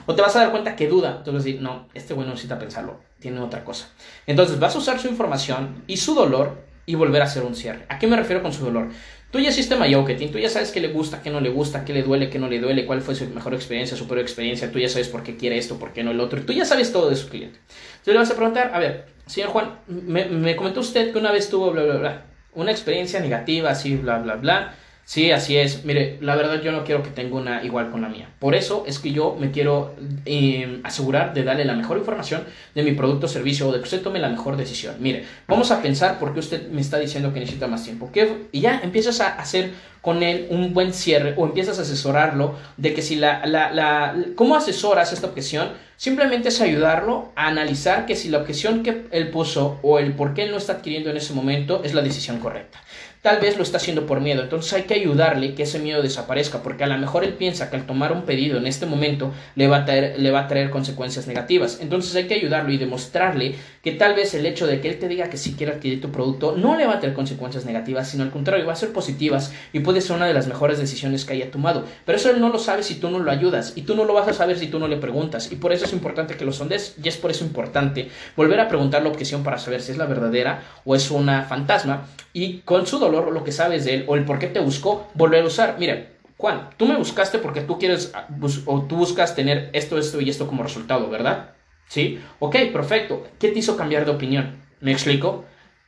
O te vas a dar cuenta que duda. Entonces no, este güey necesita pensarlo, tiene otra cosa. Entonces vas a usar su información y su dolor y volver a hacer un cierre. ¿A qué me refiero con su dolor? Tú ya hiciste marketing, tú ya sabes qué le gusta, qué no le gusta, qué le duele, qué no le duele, cuál fue su mejor experiencia, su peor experiencia, tú ya sabes por qué quiere esto, por qué no el otro, tú ya sabes todo de su cliente. Entonces le vas a preguntar, a ver, señor Juan, me, me comentó usted que una vez tuvo bla, bla, bla, una experiencia negativa, así, bla, bla, bla, Sí, así es. Mire, la verdad yo no quiero que tenga una igual con la mía. Por eso es que yo me quiero em, asegurar de darle la mejor información de mi producto o servicio o de que usted tome la mejor decisión. Mire, vamos a pensar por qué usted me está diciendo que necesita más tiempo. Y ya empiezas a hacer con él un buen cierre o empiezas a asesorarlo de que si la, la, la... ¿Cómo asesoras esta objeción? Simplemente es ayudarlo a analizar que si la objeción que él puso o el por qué él no está adquiriendo en ese momento es la decisión correcta tal vez lo está haciendo por miedo. Entonces hay que ayudarle que ese miedo desaparezca, porque a lo mejor él piensa que al tomar un pedido en este momento le va a traer, le va a traer consecuencias negativas. Entonces hay que ayudarlo y demostrarle que tal vez el hecho de que él te diga que si quiere adquirir tu producto no le va a traer consecuencias negativas, sino al contrario, va a ser positivas y puede ser una de las mejores decisiones que haya tomado. Pero eso él no lo sabe si tú no lo ayudas y tú no lo vas a saber si tú no le preguntas. Y por eso es importante que lo sondes y es por eso importante volver a preguntar la objeción para saber si es la verdadera o es una fantasma y con su dolor lo que sabes de él o el por qué te buscó, volver a usar. Mira, Juan, tú me buscaste porque tú quieres ah, o tú buscas tener esto, esto y esto como resultado, ¿verdad? ¿Sí? Ok, perfecto. ¿Qué te hizo cambiar de opinión? ¿Me explico?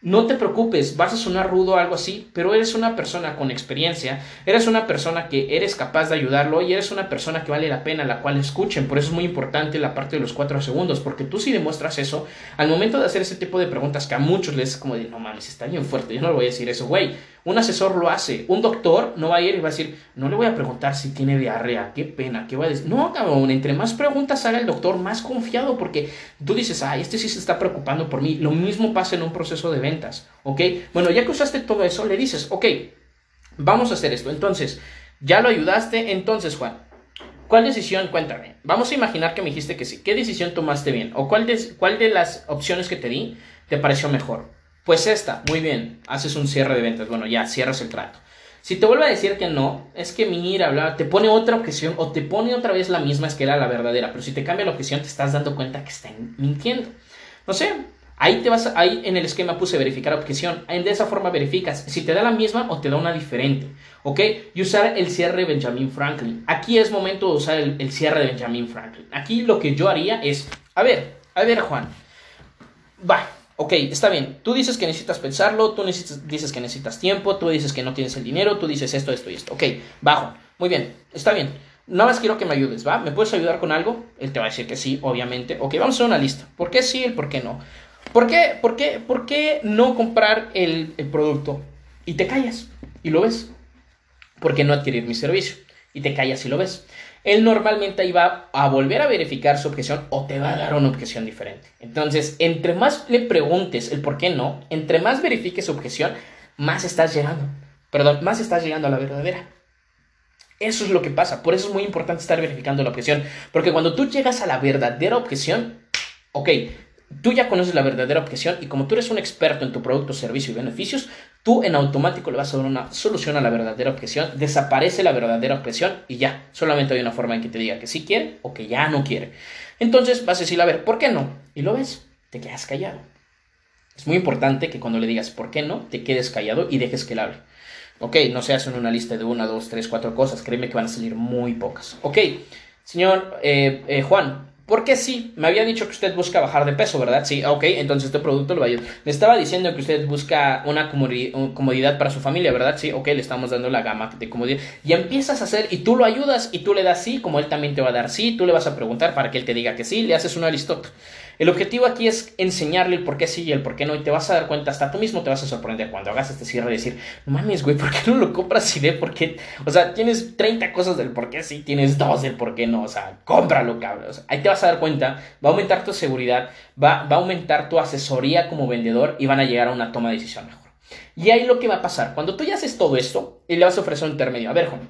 no te preocupes, vas a sonar rudo o algo así, pero eres una persona con experiencia, eres una persona que eres capaz de ayudarlo y eres una persona que vale la pena la cual escuchen. Por eso es muy importante la parte de los cuatro segundos, porque tú si demuestras eso, al momento de hacer ese tipo de preguntas que a muchos les es como de, no mames, está bien fuerte, yo no le voy a decir eso, güey. Un asesor lo hace, un doctor no va a ir y va a decir, no le voy a preguntar si tiene diarrea, qué pena, qué va a decir. No, cabrón, entre más preguntas haga el doctor, más confiado, porque tú dices, ay, este sí se está preocupando por mí. Lo mismo pasa en un proceso de ventas, ¿ok? Bueno, ya que usaste todo eso, le dices, ok, vamos a hacer esto. Entonces, ya lo ayudaste. Entonces, Juan, ¿cuál decisión? Cuéntame. Vamos a imaginar que me dijiste que sí. ¿Qué decisión tomaste bien? ¿O cuál de, cuál de las opciones que te di te pareció mejor? Pues esta, muy bien. Haces un cierre de ventas. Bueno, ya, cierras el trato. Si te vuelve a decir que no, es que mira, bla, te pone otra objeción o te pone otra vez la misma, es que era la verdadera. Pero si te cambia la objeción, te estás dando cuenta que está mintiendo. No sé, Ahí te vas, ahí en el esquema puse verificar objeción. De esa forma verificas si te da la misma o te da una diferente. ¿Ok? Y usar el cierre de Benjamin Franklin. Aquí es momento de usar el, cierre de Benjamin Franklin. Aquí lo que yo haría es, a ver, a ver Juan. Va, ok, está bien. Tú dices que necesitas pensarlo, tú dices que necesitas tiempo, tú dices que no tienes el dinero, tú dices esto, esto y esto. Ok, bajo. Muy bien, está bien. Nada más quiero que me ayudes, ¿va? ¿Me puedes ayudar con algo? Él te va a decir que sí, obviamente. Ok, vamos a hacer una lista. ¿Por qué sí, el por qué no? ¿Por qué, por qué, por qué no comprar el, producto y te callas y lo ves? ¿Por qué no adquirir mi servicio y te callas y lo ves? Él normalmente iba a volver a verificar su objeción o te va a dar una objeción diferente. Entonces, entre más le preguntes el por qué no, entre más verifiques su objeción, más estás llegando. Perdón, más estás llegando a la verdadera. Eso es lo que pasa. Por eso es muy importante estar verificando la objeción. Porque cuando tú llegas a la verdadera objeción, ok, Tú ya conoces la verdadera objeción y como tú eres un experto en tu producto, servicio y beneficios, tú en automático le vas a dar una solución a la verdadera objeción, desaparece la verdadera objeción y ya, solamente hay una forma en que te diga que sí quiere o que ya no quiere. Entonces vas a decir, a ver, ¿por qué no? Y lo ves, te quedas callado. Es muy importante que cuando le digas por qué no, te quedes callado y dejes que él hable. Ok, no se hacen una lista de una, dos, tres, cuatro cosas, créeme que van a salir muy pocas. Ok, señor eh, eh, Juan, porque sí, me había dicho que usted busca bajar de peso, ¿verdad? Sí, ok, entonces este producto lo va a ayudar. Me estaba diciendo que usted busca una comodidad para su familia, ¿verdad? Sí, ok, le estamos dando la gama de comodidad. Y empiezas a hacer, y tú lo ayudas, y tú le das sí, como él también te va a dar sí, tú le vas a preguntar para que él te diga que sí, le haces una listota. El objetivo aquí es enseñarle el por qué sí y el por qué no, y te vas a dar cuenta, hasta tú mismo te vas a sorprender cuando hagas este cierre y decir, mames, güey, ¿por qué no lo compras y de por qué? O sea, tienes 30 cosas del por qué sí, tienes dos del por qué no, o sea, cómpralo, cabrón. ahí te vas a dar cuenta, va a aumentar tu seguridad, va, va a aumentar tu asesoría como vendedor y van a llegar a una toma de decisión mejor. Y ahí lo que va a pasar, cuando tú ya haces todo esto y le vas a ofrecer un intermedio, a ver, Juan,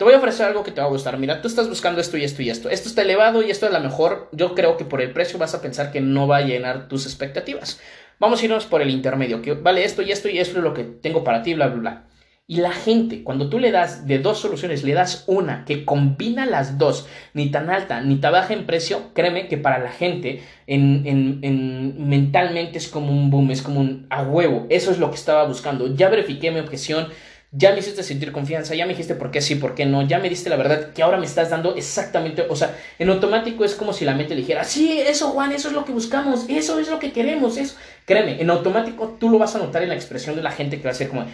te voy a ofrecer algo que te va a gustar. Mira, tú estás buscando esto y esto y esto. Esto está elevado y esto es la mejor. Yo creo que por el precio vas a pensar que no va a llenar tus expectativas. Vamos a irnos por el intermedio, que vale esto y esto y esto es lo que tengo para ti, bla, bla, bla. Y la gente, cuando tú le das de dos soluciones, le das una que combina las dos, ni tan alta ni tan baja en precio, créeme que para la gente en, en, en, mentalmente es como un boom, es como un a huevo. Eso es lo que estaba buscando. Ya verifiqué mi objeción, ya me hiciste sentir confianza, ya me dijiste por qué sí, por qué no, ya me diste la verdad que ahora me estás dando exactamente, o sea, en automático es como si la mente le dijera, sí, eso Juan, eso es lo que buscamos, eso es lo que queremos, eso. Créeme, en automático tú lo vas a notar en la expresión de la gente que va a ser como,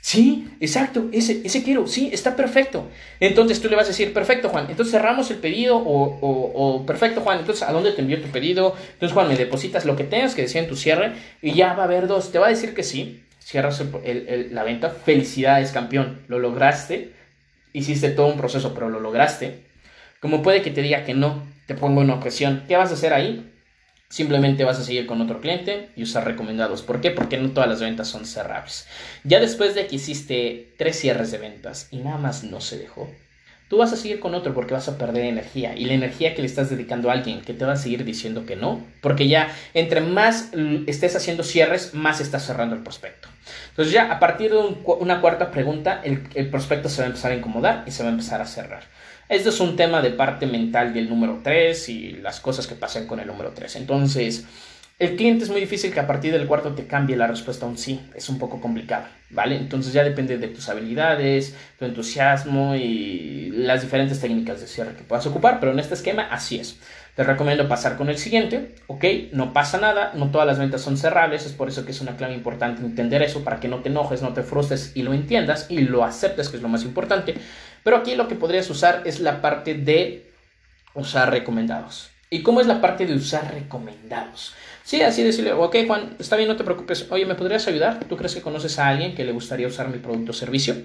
sí, exacto, ese, ese quiero, sí, está perfecto. Entonces tú le vas a decir, perfecto Juan, entonces cerramos el pedido o, o perfecto Juan, entonces ¿a dónde te envío tu pedido? Entonces Juan, me depositas lo que tengas que decir en tu cierre y ya va a haber dos, te va a decir que sí cierras la venta, felicidades campeón, lo lograste, hiciste todo un proceso, pero lo lograste. Como puede que te diga que no, te pongo una ocasión, ¿qué vas a hacer ahí? Simplemente vas a seguir con otro cliente y usar recomendados. ¿Por qué? Porque no todas las ventas son cerrables. Ya después de que hiciste tres cierres de ventas y nada más no se dejó, tú vas a seguir con otro porque vas a perder energía y la energía que le estás dedicando a alguien que te va a seguir diciendo que no, porque ya entre más estés haciendo cierres, más estás cerrando el prospecto. Entonces ya a partir de una cuarta pregunta, el, prospecto se va a empezar a incomodar y se va a empezar a cerrar. Esto es un tema de parte mental del número 3 y las cosas que pasan con el número 3. Entonces, el cliente es muy difícil que a partir del cuarto te cambie la respuesta a un sí, es un poco complicado, ¿vale? Entonces ya depende de tus habilidades, tu entusiasmo y las diferentes técnicas de cierre que puedas ocupar, pero en este esquema así es. Te recomiendo pasar con el siguiente, ok, no pasa nada, no todas las ventas son cerrables, es por eso que es una clave importante entender eso, para que no te enojes, no te frustres y lo entiendas y lo aceptes, que es lo más importante. Pero aquí lo que podrías usar es la parte de usar recomendados. ¿Y cómo es la parte de usar recomendados? Sí, así decirle, ok Juan, está bien, no te preocupes, oye, ¿me podrías ayudar? ¿Tú crees que conoces a alguien que le gustaría usar mi producto o servicio?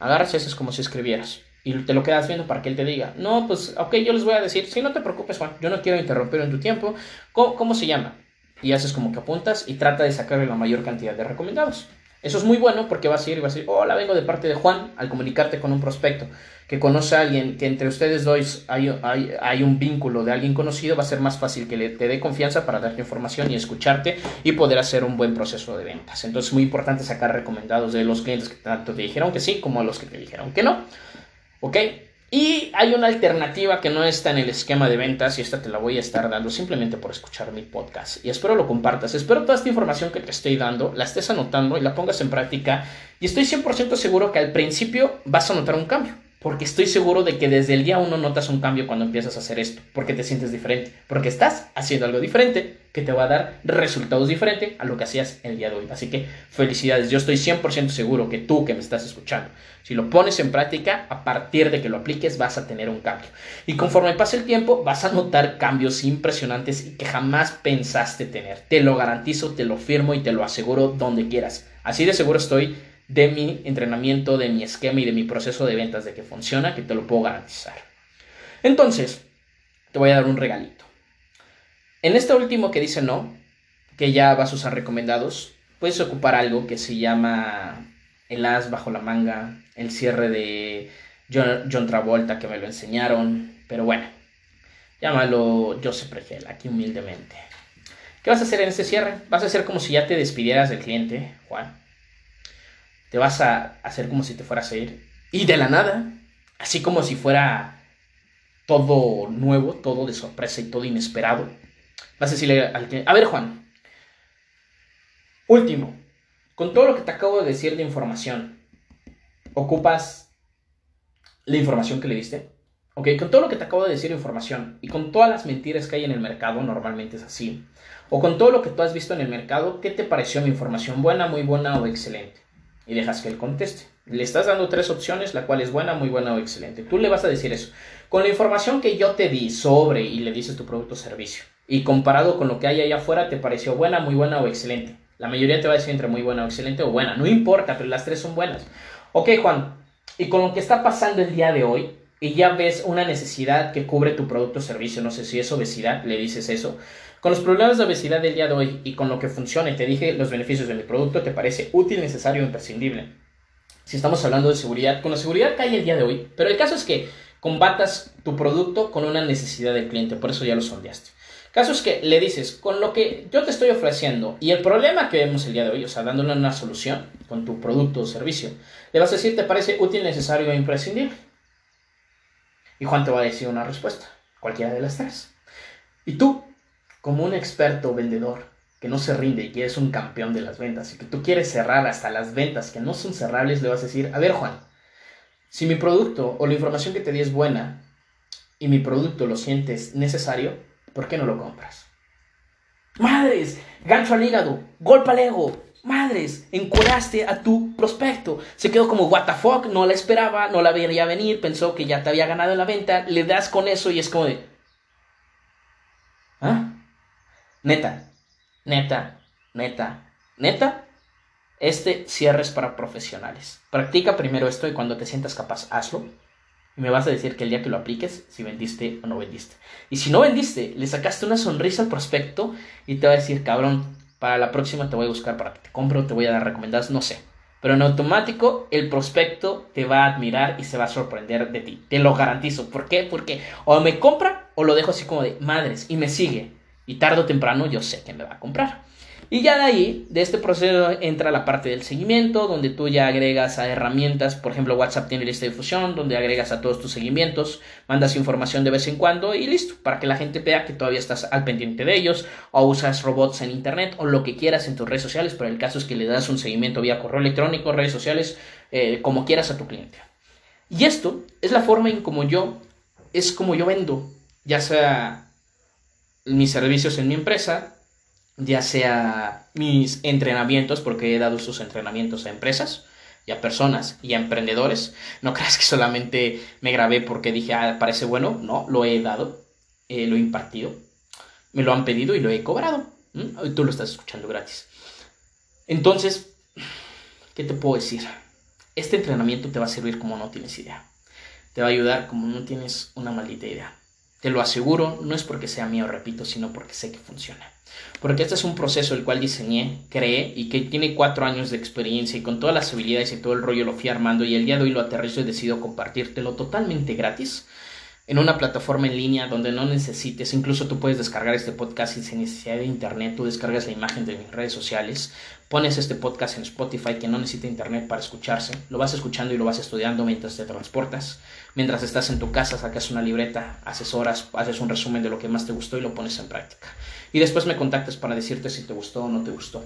Agarras eso es como si escribieras y te lo quedas viendo para que él te diga, no, pues, ok, yo les voy a decir, sí, no te preocupes, Juan, yo no quiero interrumpir en tu tiempo, ¿cómo, se llama? Y haces como que apuntas y trata de sacarle la mayor cantidad de recomendados. Eso es muy bueno porque vas a ir y vas a decir, hola, vengo de parte de Juan, al comunicarte con un prospecto que conoce a alguien, que entre ustedes dos hay, hay, hay, un vínculo de alguien conocido, va a ser más fácil que le, te dé confianza para darte información y escucharte y poder hacer un buen proceso de ventas. Entonces es muy importante sacar recomendados de los clientes que tanto te dijeron que sí como a los que te dijeron que no. ¿Ok? Y hay una alternativa que no está en el esquema de ventas y esta te la voy a estar dando simplemente por escuchar mi podcast. Y espero lo compartas. Espero toda esta información que te estoy dando la estés anotando y la pongas en práctica. Y estoy 100% seguro que al principio vas a notar un cambio. Porque estoy seguro de que desde el día uno notas un cambio cuando empiezas a hacer esto, porque te sientes diferente, porque estás haciendo algo diferente que te va a dar resultados diferentes a lo que hacías el día de hoy. Así que felicidades, yo estoy 100% seguro que tú que me estás escuchando, si lo pones en práctica, a partir de que lo apliques vas a tener un cambio. Y conforme pase el tiempo, vas a notar cambios impresionantes y que jamás pensaste tener. Te lo garantizo, te lo firmo y te lo aseguro donde quieras. Así de seguro estoy de mi entrenamiento, de mi esquema y de mi proceso de ventas de que funciona, que te lo puedo garantizar. Entonces, te voy a dar un regalito. En este último que dice no, que ya vas a usar recomendados, puedes ocupar algo que se llama el as bajo la manga, el cierre de John, Travolta que me lo enseñaron, pero bueno, llámalo Joseph Pregel, aquí humildemente. ¿Qué vas a hacer en este cierre? Vas a hacer como si ya te despidieras del cliente, Juan te vas a hacer como si te fueras a ir. Y de la nada, así como si fuera todo nuevo, todo de sorpresa y todo inesperado, vas a decirle al que, a ver Juan, último, con todo lo que te acabo de decir de información, ¿ocupas la información que le diste? Ok, con todo lo que te acabo de decir de información y con todas las mentiras que hay en el mercado, normalmente es así, o con todo lo que tú has visto en el mercado, ¿qué te pareció mi información? ¿Buena, muy buena o excelente? Y dejas que él conteste. Le estás dando tres opciones, la cual es buena, muy buena o excelente. Tú le vas a decir eso. Con la información que yo te di sobre y le dices tu producto o servicio y comparado con lo que hay allá afuera, te pareció buena, muy buena o excelente. La mayoría te va a decir entre muy buena o excelente o buena. No importa, pero las tres son buenas. Ok, Juan. Y con lo que está pasando el día de hoy, y ya ves una necesidad que cubre tu producto o servicio, no sé si es obesidad, le dices eso. Con los problemas de obesidad del día de hoy y con lo que funcione, te dije los beneficios de mi producto, ¿te parece útil, necesario imprescindible? Si estamos hablando de seguridad, con la seguridad hay el día de hoy, pero el caso es que combatas tu producto con una necesidad del cliente, por eso ya lo sondeaste. Caso es que le dices, con lo que yo te estoy ofreciendo y el problema que vemos el día de hoy, o sea, dándole una solución con tu producto o servicio, le vas a decir, ¿te parece útil, necesario o imprescindible? Y Juan te va a decir una respuesta, cualquiera de las tres. Y tú como un experto vendedor que no se rinde y que es un campeón de las ventas y que tú quieres cerrar hasta las ventas que no son cerrables, le vas a decir, a ver Juan, si mi producto o la información que te di es buena y mi producto lo sientes necesario, ¿por qué no lo compras? Madres, gancho al hígado, golpe al ego, madres, encuraste a tu prospecto. Se quedó como, what the fuck, no la esperaba, no la veía venir, pensó que ya te había ganado en la venta, le das con eso y es como de, ¿ah? Neta, neta, neta, neta, este cierre es para profesionales. Practica primero esto y cuando te sientas capaz, hazlo. Y me vas a decir que el día que lo apliques, si vendiste o no vendiste. Y si no vendiste, le sacaste una sonrisa al prospecto y te va a decir, cabrón, para la próxima te voy a buscar para que te compre o te voy a dar recomendadas, no sé. Pero en automático el prospecto te va a admirar y se va a sorprender de ti. Te lo garantizo. ¿Por qué? Porque o me compra o lo dejo así como de madres y me sigue. Y tarde o temprano yo sé que me va a comprar. Y ya de ahí, de este proceso entra la parte del seguimiento, donde tú ya agregas a herramientas, por ejemplo WhatsApp tiene lista de difusión, donde agregas a todos tus seguimientos, mandas información de vez en cuando y listo, para que la gente vea que todavía estás al pendiente de ellos, o usas robots en internet, o lo que quieras en tus redes sociales, pero el caso es que le das un seguimiento vía correo electrónico, redes sociales, eh, como quieras a tu cliente. Y esto es la forma en como yo, es como yo vendo, ya sea mis servicios en mi empresa, ya sea mis entrenamientos, porque he dado esos entrenamientos a empresas y a personas y a emprendedores. No creas que solamente me grabé porque dije, ah, parece bueno. No, lo he dado, eh, lo he impartido, me lo han pedido y lo he cobrado. ¿Mm? Tú lo estás escuchando gratis. Entonces, ¿qué te puedo decir? Este entrenamiento te va a servir como no tienes idea. Te va a ayudar como no tienes una maldita idea. Te lo aseguro, no es porque sea mío, repito, sino porque sé que funciona. Porque este es un proceso el cual diseñé, creé y que tiene cuatro años de experiencia y con todas las habilidades y todo el rollo lo fui armando y el día de hoy lo aterrizo y decido compartírtelo totalmente gratis en una plataforma en línea donde no necesites, incluso tú puedes descargar este podcast sin necesidad de internet, tú descargas la imagen de mis redes sociales, pones este podcast en Spotify que no necesita internet para escucharse, lo vas escuchando y lo vas estudiando mientras te transportas, mientras estás en tu casa sacas una libreta, haces horas, haces un resumen de lo que más te gustó y lo pones en práctica. Y después me contactas para decirte si te gustó o no te gustó.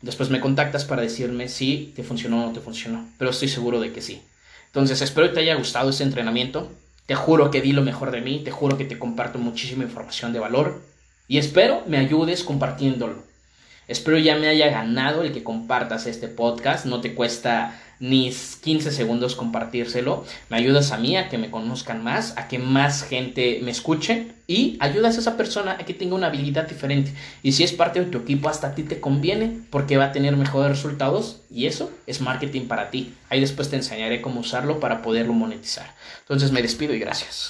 Después me contactas para decirme si te funcionó o no te funcionó, pero estoy seguro de que sí. Entonces espero que te haya gustado este entrenamiento. Te juro que di lo mejor de mí, te juro que te comparto muchísima información de valor y espero me ayudes compartiéndolo. Espero ya me haya ganado el que compartas este podcast, no te cuesta ni 15 segundos compartírselo. Me ayudas a mí a que me conozcan más, a que más gente me escuche y ayudas a esa persona a que tenga una habilidad diferente. Y si es parte de tu equipo, hasta a ti te conviene porque va a tener mejores resultados y eso es marketing para ti. Ahí después te enseñaré cómo usarlo para poderlo monetizar. Entonces me despido y gracias.